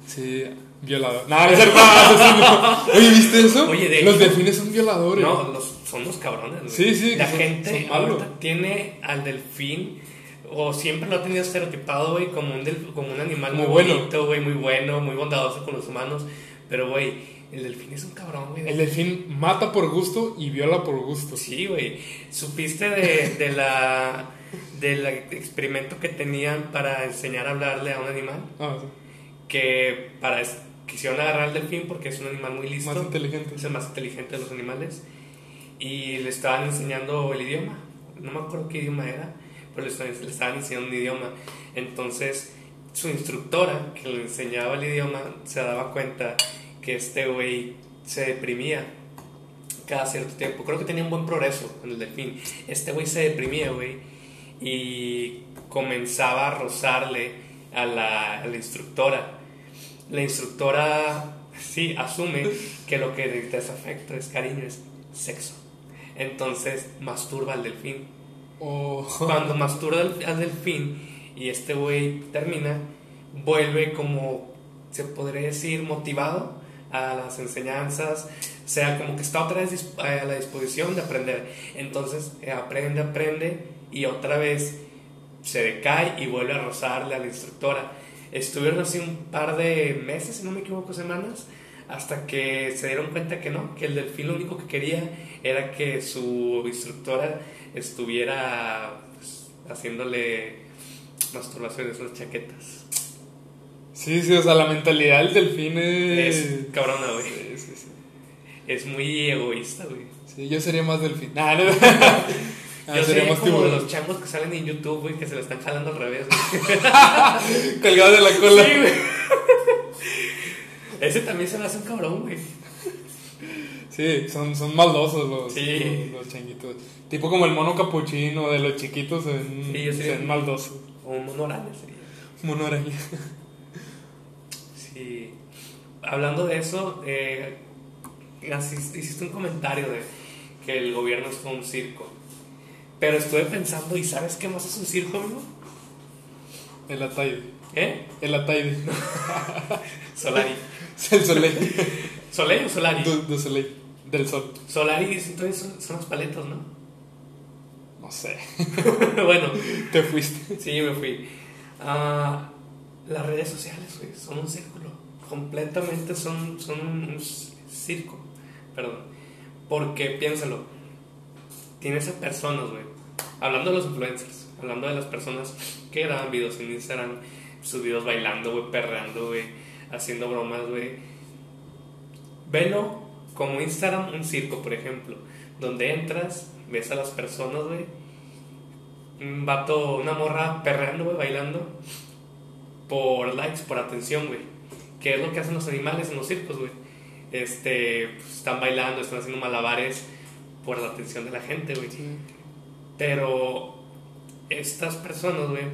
Sí, Violador. No, es. <laughs> Oye, ¿viste eso? Oye, los delfines son violadores. No, los, son los cabrones. Güey. Sí, sí. La gente ahorita tiene al delfín, o siempre lo ha tenido estereotipado, güey, como un, como un animal muy, bonito, güey, muy bueno, muy bondadoso con los humanos. Pero, güey, el delfín es un cabrón, güey. El delfín mata por gusto y viola por gusto. Sí, güey. ¿Supiste de, de la del experimento que tenían para enseñar a hablarle a un animal? Ah, sí. Que para quisieron agarrar al delfín porque es un animal muy listo. Más inteligente. Es el más inteligente de los animales. Y le estaban enseñando el idioma. No me acuerdo qué idioma era, pero le estaban, enseñando un idioma. Entonces, su instructora que le enseñaba el idioma se daba cuenta que este güey se deprimía cada cierto tiempo. Creo que tenía un buen progreso en el delfín. Este güey se deprimía, güey, y comenzaba a rozarle a la, a la instructora la instructora sí asume <laughs> que lo que es afecto, es cariño, es sexo. Entonces masturba al delfín. Oh. Cuando <laughs> masturba al, delfín y este güey termina, vuelve como, se podría decir, motivado a las enseñanzas, o sea, como que está otra vez a la disposición de aprender. Entonces eh, aprende, aprende y otra vez se decae y vuelve a rozarle a la instructora Estuvieron así un par de meses, si no me equivoco, semanas, hasta que se dieron cuenta que no, que el delfín lo único que quería era que su instructora estuviera pues, haciéndole masturbaciones, las chaquetas. Sí, sí, o sea, la mentalidad del delfín es... Es cabrona, güey. Es muy egoísta, güey. Sí, yo sería más delfín. Ah, no. <laughs> Ah, Yo sería como de los changos que salen en YouTube, güey, que se lo están jalando al revés, <laughs> Colgados de la cola. Sí, güey. <laughs> Ese también se me hace un cabrón, güey. Sí, son, son maldosos los, Sí. los, los changuitos. Tipo como el mono capuchino de los chiquitos en, Sí, yo sí. maldosos. O un mono araña sería. Mono araña. Sí. Hablando de eso, eh, hiciste un comentario de que el gobierno es como un circo. Pero estuve pensando, ¿y sabes qué más es un circo, amigo? El Ataide. ¿Eh? El Ataide. <laughs> Solari. <laughs> el Soleil. ¿Soleil o Solari? Soleil. Del sol. Solari entonces son, son los paletos, ¿no? No sé. <laughs> bueno, Te fuiste. sí, me fui. Ah, las redes sociales, güey, son un círculo. Completamente son, son un circo. Perdón. Porque piénsalo. Tienes a personas, güey. Hablando de los influencers. Hablando de las personas que graban videos en Instagram. Sus videos bailando, güey, perreando, güey. Haciendo bromas, güey. Velo como Instagram un circo, por ejemplo. Donde entras, ves a las personas, güey. Un vato, una morra perreando, güey, bailando. Por likes, por atención, güey. Que es lo que hacen los animales en los circos, güey. Este, pues, están bailando, están haciendo malabares por la atención de la gente, güey. Pero estas personas, güey,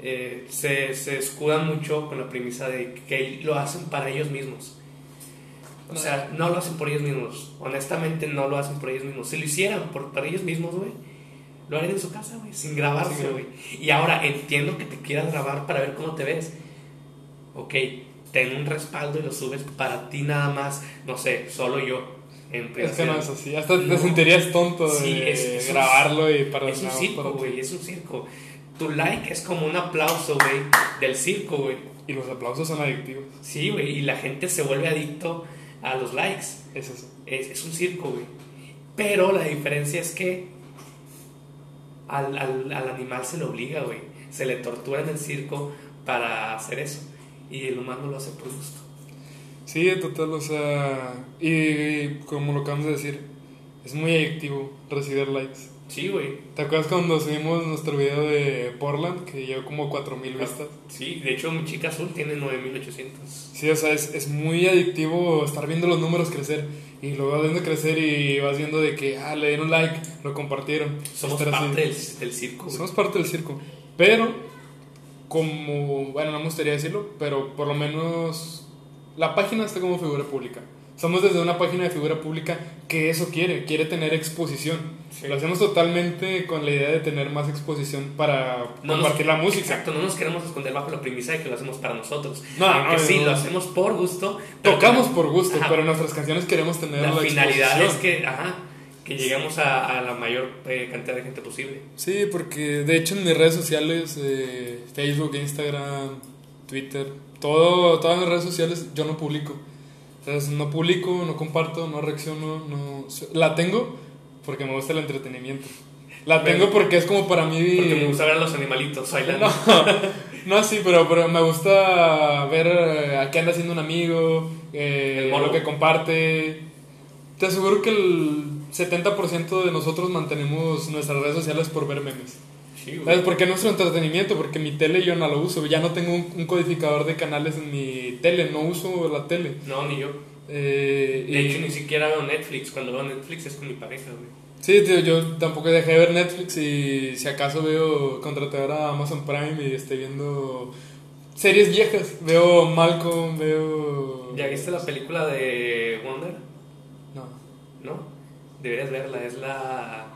eh, se, se escudan mucho con la premisa de que lo hacen para ellos mismos. O sea, no lo hacen por ellos mismos. Honestamente, no lo hacen por ellos mismos. Si lo hicieran por, para ellos mismos, güey, lo harían en su casa, güey, sin grabarse, Sí, güey. Y ahora entiendo que te quieras grabar para ver cómo te ves. Ok, ten un respaldo y lo subes para ti nada más, no sé, solo yo. Es que no es así. Hasta No. te sentirías tonto Sí, de es- es un- grabarlo y para Es un nada, circo, güey, es un circo. Tu like es como un aplauso, güey, del circo, güey. Y los aplausos son adictivos. Sí, güey, y la gente se vuelve adicto a los likes. Es eso. Es, es un circo, güey. Pero la diferencia es que al, al, al animal se le obliga, güey. Se le tortura en el circo para hacer eso. Y el humano lo hace por gusto. Sí, total, o sea. Y como lo acabamos de decir, es muy adictivo recibir likes. Sí, güey. ¿Te acuerdas cuando subimos nuestro video de Portland que llegó como 4000 vistas? Sí, de hecho mi chica azul tiene 9800. Sí, o sea, es, es muy adictivo estar viendo los números crecer y luego vas viendo crecer y vas viendo de que, ah, le dieron like, lo compartieron. Somos parte del, del circo. Somos parte del circo. Pero, como, bueno, no me gustaría decirlo, pero por lo menos la página está como figura pública. Somos desde una página de figura pública que eso quiere, quiere tener exposición. Sí. Lo hacemos totalmente con la idea de tener más exposición para No nos- compartir la música. Exacto, no nos queremos esconder bajo la premisa de que lo hacemos para nosotros. No, Aunque no, sí, no. lo hacemos por gusto. Tocamos por gusto, Ajá. pero nuestras canciones queremos tener la, La finalidad es exposición. que, ajá, que lleguemos a, a la mayor eh, cantidad de gente posible. Sí, porque de hecho en mis redes sociales, eh, Facebook, Instagram, Twitter, todo, todas mis redes sociales yo no publico. Entonces no publico, no comparto, no reacciono, no... La tengo porque me gusta el entretenimiento. La tengo porque es como para mí... Porque me gusta ver a los animalitos bailando. No, <laughs> no sí, pero, pero me gusta ver eh, a qué anda haciendo un amigo, eh, El lo que comparte. Te aseguro que el 70% de nosotros mantenemos nuestras redes sociales por ver memes. Sí, güey. ¿Sabes por qué nuestro entretenimiento? Porque mi tele yo no lo uso. Ya no tengo un, un codificador de canales en mi tele. No uso la tele. No, ni yo. Eh, De y- hecho, ni siquiera veo Netflix. Cuando veo Netflix es con mi pareja, güey. Sí, tío, yo tampoco dejé de ver Netflix y si acaso veo contraté ahora Amazon Prime y estoy viendo series viejas. Veo Malcolm, veo... ¿Ya viste la película de Wonder? No. ¿No? Deberías verla. Es la,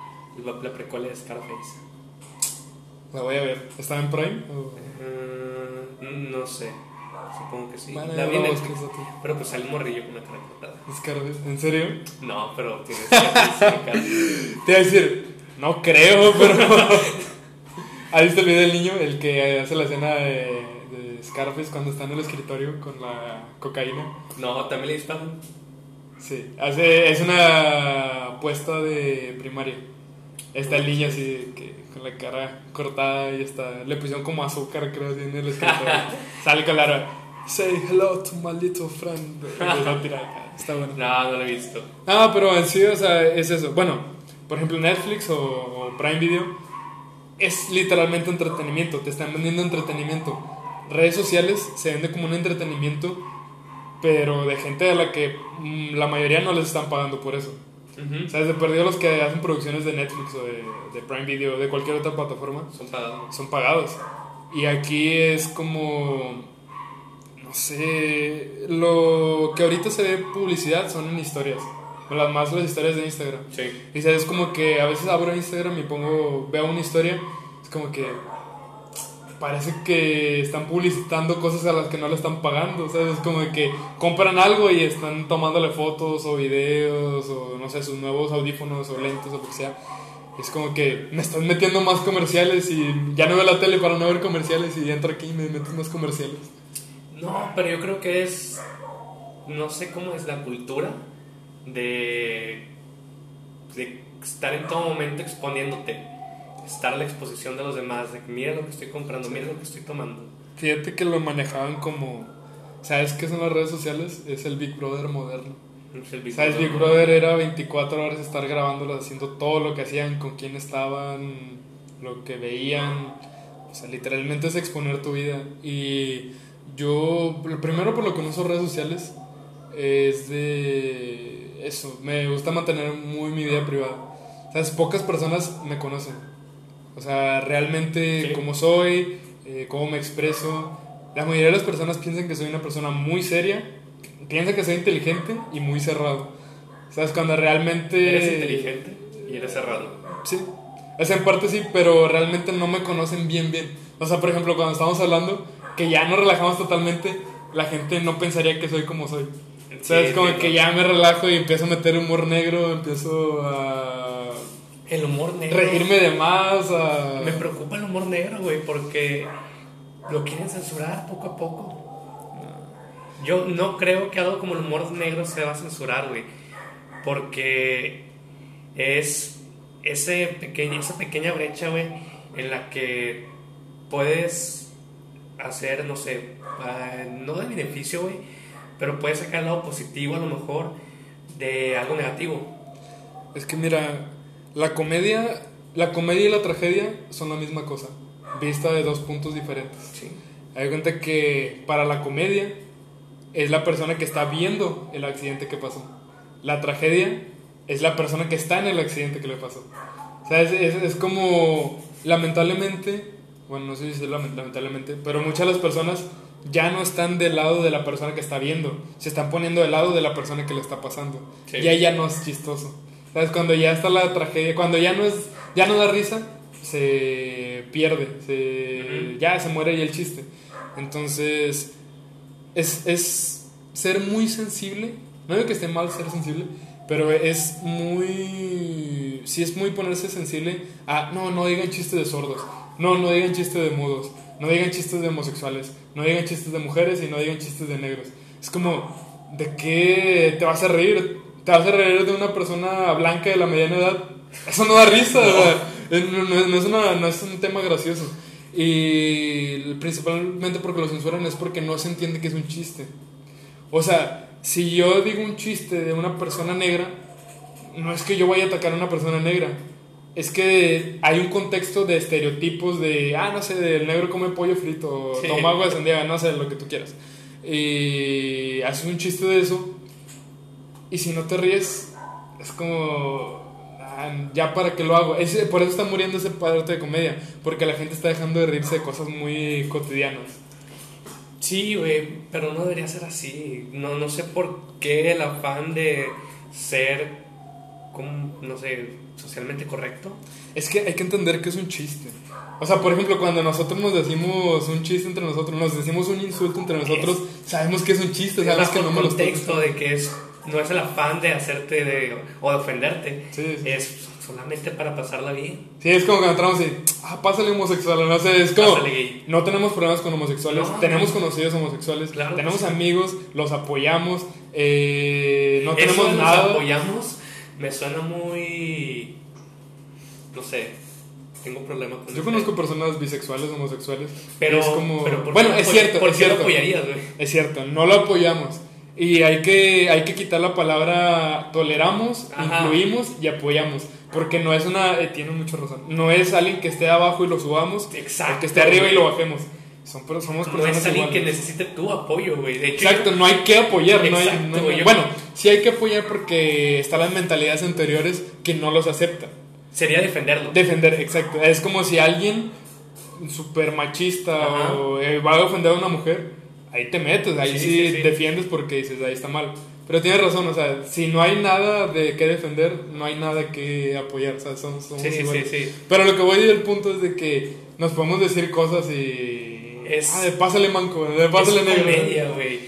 la, la precuela de Scarface. La voy a ver. ¿Está en Prime? Mm, no sé. Supongo que sí. Bueno, la vi en Netflix. Pero pues sale un morrillo con la cara cortada. Scarface. ¿En serio? No, pero tiene cara. <laughs> Te iba a decir, no creo, pero... <laughs> ¿Has visto el video del niño? El que hace la escena de, de Scarface cuando está en el escritorio con la cocaína. No, también le disparan. Sí, hace, es una apuesta de primaria. Está el niño así que, con la cara cortada y está, le pusieron como azúcar, creo, así en el escritorio. <laughs> Sale con la say hello to my little friend. A tirar. Está bueno. No, no lo he visto. Ah, pero en sí, o sea, es eso. Bueno, por ejemplo, Netflix o, o Prime Video es literalmente entretenimiento. Te están vendiendo entretenimiento. redes sociales se vende como un entretenimiento, pero de gente a la que mm, la mayoría no les están pagando por eso. Ujú. O sea, de perdido los que hacen producciones de Netflix o de, de Prime Video o de cualquier otra plataforma Son pagados. son pagados. Y aquí es como, no sé, lo que ahorita se ve publicidad son en historias. O las más las historias de Instagram. Sí. Y sabes, es como que a veces abro Instagram y pongo, veo una historia, es como que parece que están publicitando cosas a las que no le están pagando, ¿sabes? Es como que compran algo y están tomándole fotos o videos o no sé, sus nuevos audífonos o lentes o lo que sea. Es como que me están metiendo más comerciales y ya no veo la tele para no ver comerciales y entro aquí y me metes más comerciales. No, pero yo creo que es. No sé cómo es la cultura de. de estar en todo momento exponiéndote. Estar a la exposición de los demás. De que mira lo que estoy comprando, mira lo que estoy tomando. Fíjate que lo manejaban como, ¿sabes qué son las redes sociales? Es el Big Brother moderno. Es el Big ¿Sabes? Big Brother era 24 horas estar grabándolas, haciendo todo lo que hacían, con quién estaban, lo que veían. O sea, literalmente es exponer tu vida. Y yo, lo primero por lo que no uso redes sociales, es de eso. Me gusta mantener muy mi vida privada. ¿Sabes? Pocas personas me conocen. O sea, realmente Sí. cómo soy, eh, cómo me expreso. La mayoría de las personas piensan que soy una persona muy seria, piensan que soy inteligente y muy cerrado. ¿Sabes? Cuando realmente... Eres inteligente y eres cerrado. Sí. O sea, en parte sí, pero realmente no me conocen bien, bien. O sea, por ejemplo, cuando estamos hablando, que ya nos relajamos totalmente, la gente no pensaría que soy como soy. ¿Sabes? Sí, como que ya me relajo y empiezo a meter humor negro, empiezo a El humor negro. reírme de más, a... Me preocupa el humor negro, güey, porque lo quieren censurar poco a poco. Yo no creo que algo como el humor negro se va a censurar, güey, porque es ese pequeño, esa pequeña brecha, güey, en la que puedes hacer, no sé, ah, no de beneficio, güey, pero puedes sacar el lado positivo a lo mejor de algo negativo. Es que mira, la comedia, la comedia y la tragedia son la misma cosa, vista de dos puntos diferentes. Sí. Hay cuenta que para la comedia es la persona que está viendo el accidente que pasó. La tragedia es la persona que está en el accidente que le pasó. O sea, es, es- es como, lamentablemente, bueno, no sé si es lament- lamentablemente, pero muchas de las personas ya no están del lado de la persona que está viendo, se están poniendo del lado de la persona que le está pasando. Sí. Y ahí ya no es chistoso. ¿Sabes? Cuando ya está la tragedia, cuando ya no es, ya no da risa, se pierde, se, Ujú. ya se muere ahí el chiste. Entonces, es, es ser muy sensible. No digo que esté mal ser sensible, pero es muy. Sí, es muy ponerse sensible a. No, no digan chistes de sordos. No, no digan chistes de mudos. No digan chistes de homosexuales. No digan chistes de mujeres y no digan chistes de negros. Es como. ¿De qué te vas a reír? ¿Te vas a reír de una persona blanca de la mediana edad? Eso no da risa, no, no- no es una- no es un tema gracioso. Y principalmente porque lo censuran es porque no se entiende que es un chiste. O sea, si yo digo un chiste de una persona negra, no es que yo vaya a atacar a una persona negra. Es que hay un contexto de estereotipos de, ah, no sé, del negro come pollo frito, Sí. toma agua de sandía, no sé, lo que tú quieras. Y haces un chiste de eso. Y si no te ríes, es como, ah, ya para qué lo hago. Ese- por eso está muriendo ese parte de comedia, porque la gente está dejando de reírse de cosas muy cotidianas. Sí, güey, pero no debería ser así. No, no sé por qué el afán de ser, como, no sé, socialmente correcto. Es que hay que entender que es un chiste. O sea, por ejemplo, cuando nosotros nos decimos un chiste entre nosotros, nos decimos un insulto entre nosotros, sabemos que es un chiste, sabes que no me lo contexto de que es, no es el afán de hacerte de, o de ofenderte. Sí, sí. Es solamente para pasarla bien. Sí, es como cuando entramos y, ah, pásale homosexual, no sé, es como, Pásale gay. no tenemos problemas con homosexuales, No. tenemos conocidos homosexuales, Claro que tenemos sí. amigos, los apoyamos, eh, no Eso tenemos los nada. apoyamos me suena muy. No sé, tengo problemas con Yo conozco personas bisexuales, homosexuales, Pero, es como, pero ¿por qué bueno, es cierto, ¿por es cierto. apoyarías, güey? Es cierto, no lo apoyamos. Y hay que, hay que quitar la palabra toleramos, Ajá. incluimos y apoyamos. Porque no es una. Eh, tiene mucha razón. No es alguien que esté abajo y lo subamos. Exacto, que esté arriba y lo bajemos. Son, pero somos No es personas alguien que necesite tu apoyo, güey. Exacto, no hay que apoyar. no hay- no bueno, sí hay que apoyar porque están las mentalidades anteriores que no los aceptan. sería defenderlo. Defender, exacto. Es como si alguien súper machista Ajá. o eh, va a ofender a una mujer, ahí te metes, ahí Sí, sí, sí, sí. defiendes porque dices, ahí está mal. Pero tienes razón, o sea, si no hay nada de qué defender, no hay nada que apoyar, o sea, son, somos sí, sí. Pero lo que voy del punto es de que nos podemos decir cosas y... Es- ah, de pásale manco, de pásale es negro. comedia, güey.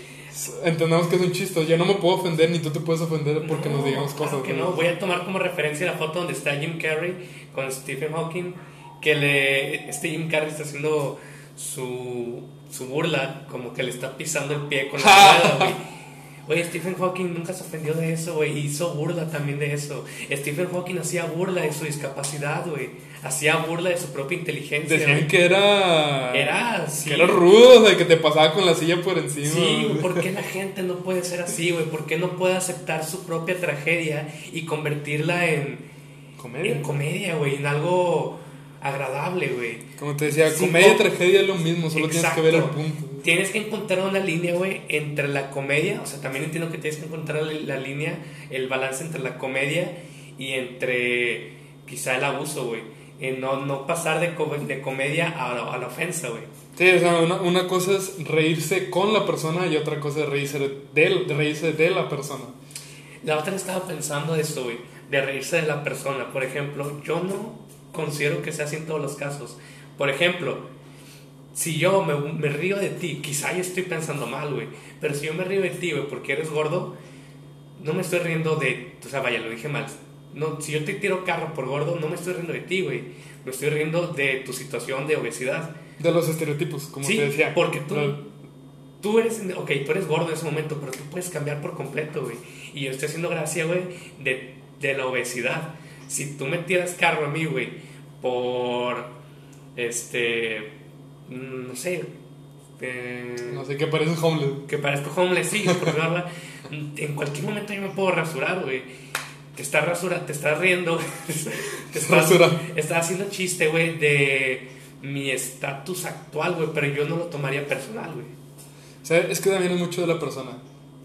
Entendemos que es un chiste, yo no me puedo ofender ni tú te puedes ofender porque No, nos digamos claro cosas. que no. Voy a tomar como referencia la foto donde está Jim Carrey con Stephen Hawking, que le este Jim Carrey está haciendo su, su burla, como que le está pisando el pie con la rueda. Oye, Stephen Hawking nunca se ofendió de eso, güey. Hizo burla también de eso. Stephen Hawking hacía burla de su discapacidad, güey. Hacía burla de su propia inteligencia. Decían que era... Era, sí. Que era rudo, sea, que te pasaba con la silla por encima. Sí, güey. ¿por qué la gente no puede ser así, güey? ¿Por qué no puede aceptar su propia tragedia y convertirla en, Comedia. en comedia, güey? En algo agradable, güey. Como te decía, comedia y tragedia es lo mismo, solo tienes que ver el punto. Tienes que encontrar una línea, güey, entre la comedia, o sea, también entiendo que tienes que encontrar la, línea, el balance entre la comedia y entre quizá el abuso, güey. No, no pasar de, de comedia a, la- a la ofensa, güey. Sí, o sea, una, una cosa es reírse con la persona y otra cosa es reírse de, de reírse de la persona. La otra estaba pensando eso, güey, de reírse de la persona. Por ejemplo, yo no considero que sea así en todos los casos. Por ejemplo, si yo me, me río de ti, quizá yo estoy pensando mal, güey, pero si yo me río de ti, güey, porque eres gordo, no me estoy riendo de, o sea, vaya, lo dije mal. No, si yo te tiro carro por gordo, no me estoy riendo de ti, güey. Me estoy riendo de tu situación de obesidad. De los estereotipos, como Sí, te decía. porque tú- Pero- Tú eres, ok, tú eres gordo en ese momento, pero tú puedes cambiar por completo, güey. Y yo estoy haciendo gracia, güey, de, de la obesidad. Si tú me tiras carro a mí, güey, por, este, mm, no sé, eh, No sé, que parece homeless. que parezco homeless, sí, por verla, <laughs> en cualquier momento yo me puedo rasurar, güey. Te estás rasura, te estás riendo, <laughs> te estás, estás haciendo chiste, güey, de mi estatus actual, güey, pero yo no lo tomaría personal, güey. O sea, es que también es mucho de la persona.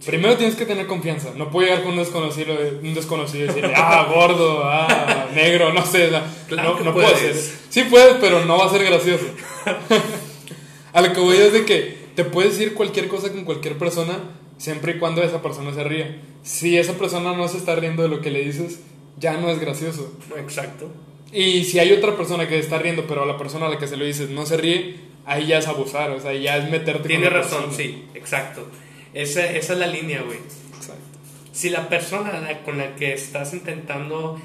Primero tienes que tener confianza. No puedo llegar con un desconocido, un desconocido y decirle, <laughs> ah, gordo, ah, negro, no sé. Claro no no puedes. hacer. Sí puedes, pero no va a ser gracioso. <laughs> a lo que voy es de que te puedes decir cualquier cosa con cualquier persona siempre y cuando esa persona se ría. Si esa persona no se está riendo de lo que le dices, ya no es gracioso. Exacto. Y si hay otra persona que está riendo, pero la persona a la que se lo dices no se ríe, ahí ya es abusar, o sea, ya es meterte Tiene con razón, persona. sí, exacto. Esa, esa es la línea, güey. Exacto. Si la persona con la que estás intentando,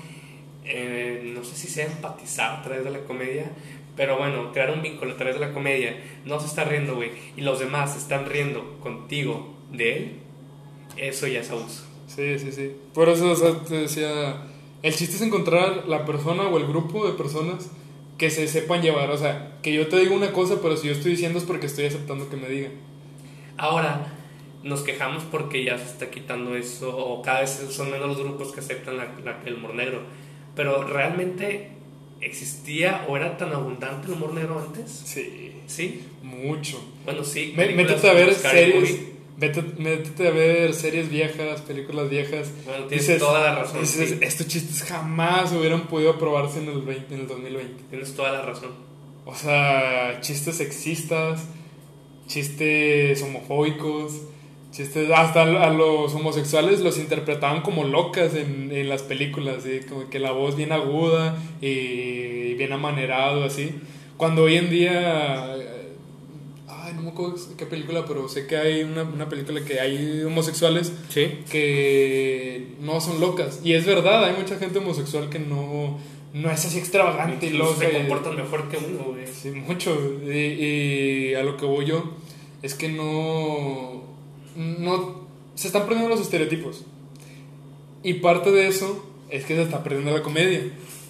eh, no sé si sea empatizar a través de la comedia, pero bueno, crear un vínculo a través de la comedia, no se está riendo, güey, y los demás se están riendo contigo de él, eso ya es abuso. Sí, sí, sí. Por eso o sea, te decía, el chiste es encontrar la persona o el grupo de personas que se sepan llevar. O sea, que yo te digo una cosa, pero si yo estoy diciendo es porque estoy aceptando que me digan. Ahora, nos quejamos porque ya se está quitando eso, o cada vez son menos los grupos que aceptan la- la- el humor negro. Pero realmente existía o era tan abundante el humor negro antes? Sí. Sí. Mucho. Bueno, sí. Métete a ver series. Métete, a ver series viejas, películas viejas. Bueno, tienes toda la razón, dices, sí. estos chistes jamás hubieran podido aprobarse en el, 20 en el 2020. Tienes toda la razón. O sea, chistes sexistas, chistes homofóbicos, chistes. Hasta a los homosexuales los interpretaban como locas en, en las películas, ¿sí? como que la voz bien aguda y bien amanerado, así. Cuando hoy en día. Ay, no me acuerdo qué película, pero sé que hay una, una película que hay homosexuales Sí. que no son locas. Y es verdad, hay mucha gente homosexual que no, no es así extravagante y loca. se comportan mejor que uno, güey. Sí, mucho. Y, y a lo que voy yo es que no, no. Se están perdiendo los estereotipos. Y parte de eso es que se está perdiendo la comedia.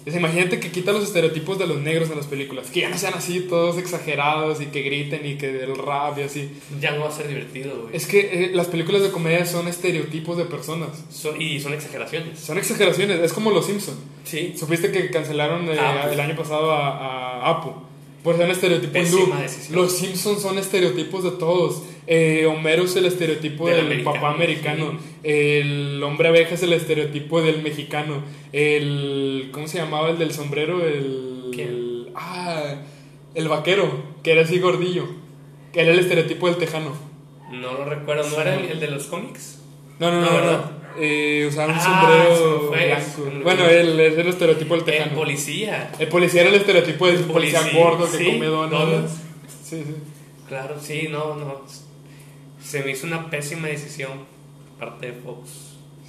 Es, imagínate que quita los estereotipos de los negros en las películas. Que ya no sean así, todos exagerados y que griten y que el rap y así. Ya no va a ser divertido, güey. Es que eh, las películas de comedia son estereotipos de personas. Son- y son exageraciones. Son exageraciones. Es como Los Simpson. Sí. Supiste que cancelaron eh, Ah, pues. el año pasado a, a Apu. Por ser un estereotipo Pésima hindú. Los Simpsons son estereotipos de todos. Eh, Homero es el estereotipo Del del, americano, papá americano. El hombre abeja es el estereotipo del mexicano. El. ¿Cómo se llamaba el del sombrero? El. ¿Quién? ah, el vaquero, que era así gordillo. Que era el estereotipo del tejano. No lo recuerdo, ¿no era el, el de los cómics? No, no, no, No, no. Eh, usaba un Ah, sombrero fue, blanco. Bueno, él es el estereotipo del El tejano. policía. El policía era el estereotipo del policía, policía, gordo que sí, come donuts. donuts. Sí, sí. Claro, sí, no, no. Se me hizo una pésima decisión parte de Fox.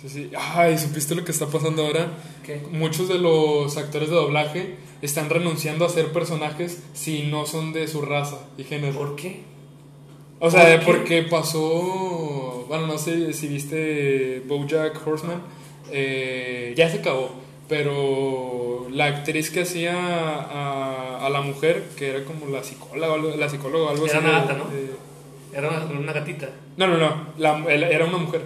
Sí, sí. Ay, ¿supiste lo que está pasando ahora? ¿Qué? Muchos de los actores de doblaje están renunciando a ser personajes si no son de su raza y género. ¿Por qué? O sea, ¿Por qué? porque pasó. Bueno, no sé si viste Bojack Horseman. eh, ya se acabó. Pero la actriz que hacía a, a la mujer, que era como la psicóloga, la psicóloga, algo Era así. una de- gata, ¿no? Era una, una gatita. no, no, no. la- era una mujer.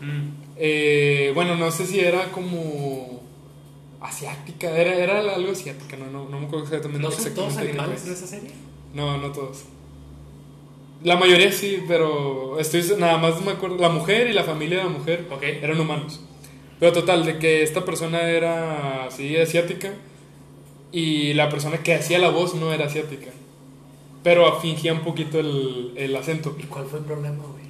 Mm. Eh, bueno, no sé si era como asiática, era, era algo asiática, no, no, no me acuerdo exactamente. ¿No son todos animales en esa serie? No, no todos. La mayoría sí, pero estoy nada más me acuerdo. La mujer y la familia de la mujer Ok. eran humanos. Pero total, de que esta persona era así asiática y la persona que hacía la voz no era asiática. Pero fingía un poquito el, el acento. ¿Y cuál fue el problema, güey?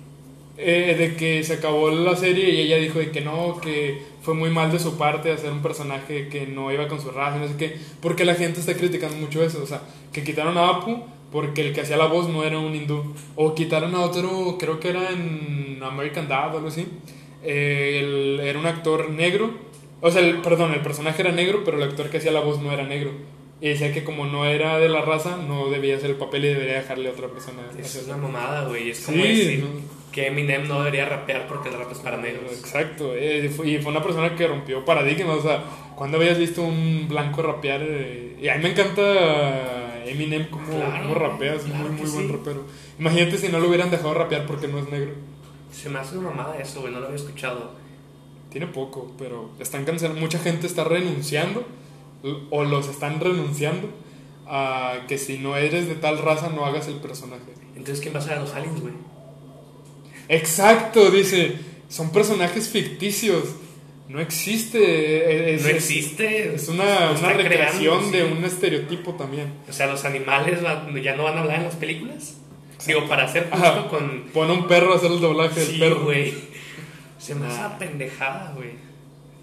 Eh, de que se acabó la serie y ella dijo de que no, que fue muy mal de su parte hacer un personaje que no iba con su raza, no sé qué, porque la gente está criticando mucho eso, o sea, que quitaron a Apu porque el que hacía la voz no era un hindú, o quitaron a otro, creo que era en American Dad o algo así, eh, el- era un actor negro, o sea, el, perdón, el personaje era negro, pero el actor que hacía la voz no era negro. Y decía que como no era de la raza, no debía hacer el papel y debería dejarle a otra persona. Es hacerlo. una mamada, güey. Es como Sí, decir no. que Eminem no debería rapear porque el rap es para negros. Exacto, eh, fue- y fue una persona que rompió paradigmas, o sea, cuando habías visto un blanco rapear, eh, y a mí me encanta Eminem como, Claro, como rapea, es claro muy, muy buen sí. rapero. Imagínate si no lo hubieran dejado rapear porque no es negro. Se me hace una mamada eso, güey. No lo había escuchado. Tiene poco, pero están cancelando, mucha gente está renunciando, o los están renunciando, a que si no eres de tal raza no hagas el personaje. Entonces, ¿quién va a ser a los aliens, güey? Exacto, dice, son personajes ficticios, no existe. es- No existe. Es una, una recreación creando, de sí. un estereotipo también. O sea, los animales ya no van a hablar en las películas. Digo, para hacer justo Ajá. con. Pone un perro a hacer el doblaje Sí, del perro. güey. Se me hace Ah. pendejada, güey.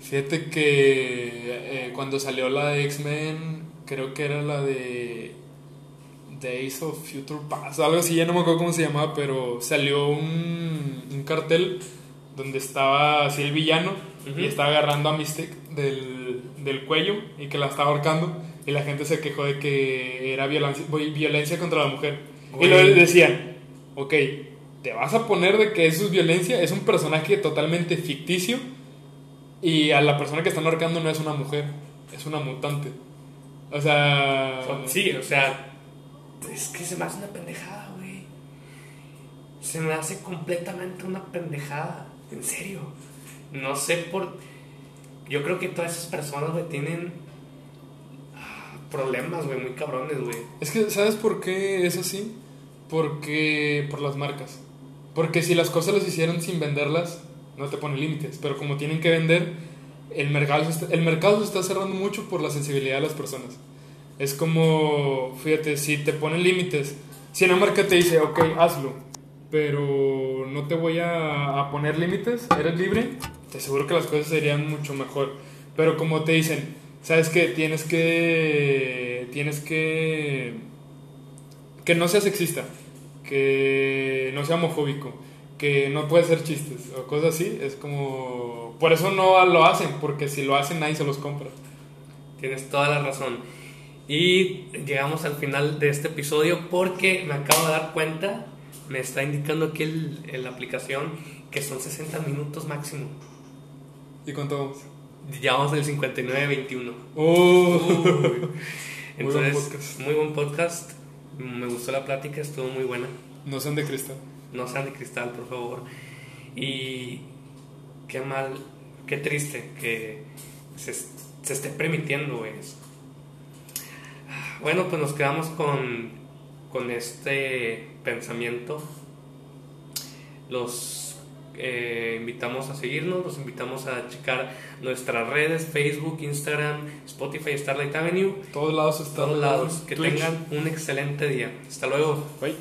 Fíjate que eh, cuando salió la de X-Men, creo que era la de Days of Future Past, algo así, ya no me acuerdo cómo se llamaba, pero salió un, un cartel donde estaba así el villano Y estaba agarrando a Mystic del, del cuello y que la estaba ahorcando y la gente se quejó de que era violencia, violencia contra la mujer. Y luego decían, ok, te vas a poner de que eso es violencia, es un personaje totalmente ficticio y a la persona que están ahorcando no es una mujer, es una mutante. O sea... Sí, o sea, es que se me hace una pendejada, güey. Se me hace completamente una pendejada, en serio. No sé por... Yo creo que todas esas personas, güey, tienen ah, problemas, güey, muy cabrones, güey. Es que, ¿sabes por qué es así? Porque por las marcas. Porque si las cosas las hicieran sin venderlas, no te pone límites. Pero como tienen que vender, el mercado, está, el mercado se está cerrando mucho por la sensibilidad de las personas. Es como, fíjate, si te ponen límites, si una marca te dice, ok, hazlo, pero no te voy a poner límites, eres libre, te aseguro que las cosas serían mucho mejor. Pero como te dicen, sabes que tienes que, tienes que, que no sea sexista, que no sea homofóbico, que no puede hacer chistes o cosas así, es como, por eso no lo hacen, porque si lo hacen nadie se los compra. Tienes toda la razón. Y llegamos al final de este episodio porque me acabo de dar cuenta, me está indicando aquí el, la aplicación que son 60 minutos máximo. ¿Y cuánto vamos? Ya vamos del 59-21. Oh. Uy. Muy buen Entonces, podcast. muy buen podcast. Me gustó la plática, estuvo muy buena. No sean de cristal. No sean de cristal, por favor. Y qué mal, qué triste que se, se esté permitiendo, eso. Bueno, pues nos quedamos con, con este pensamiento. Los eh, invitamos a seguirnos, los invitamos a checar nuestras redes, Facebook, Instagram, Spotify, Starlight Avenue. Todos lados están. Todos lados. Que tengan un excelente día. Hasta luego. Bye.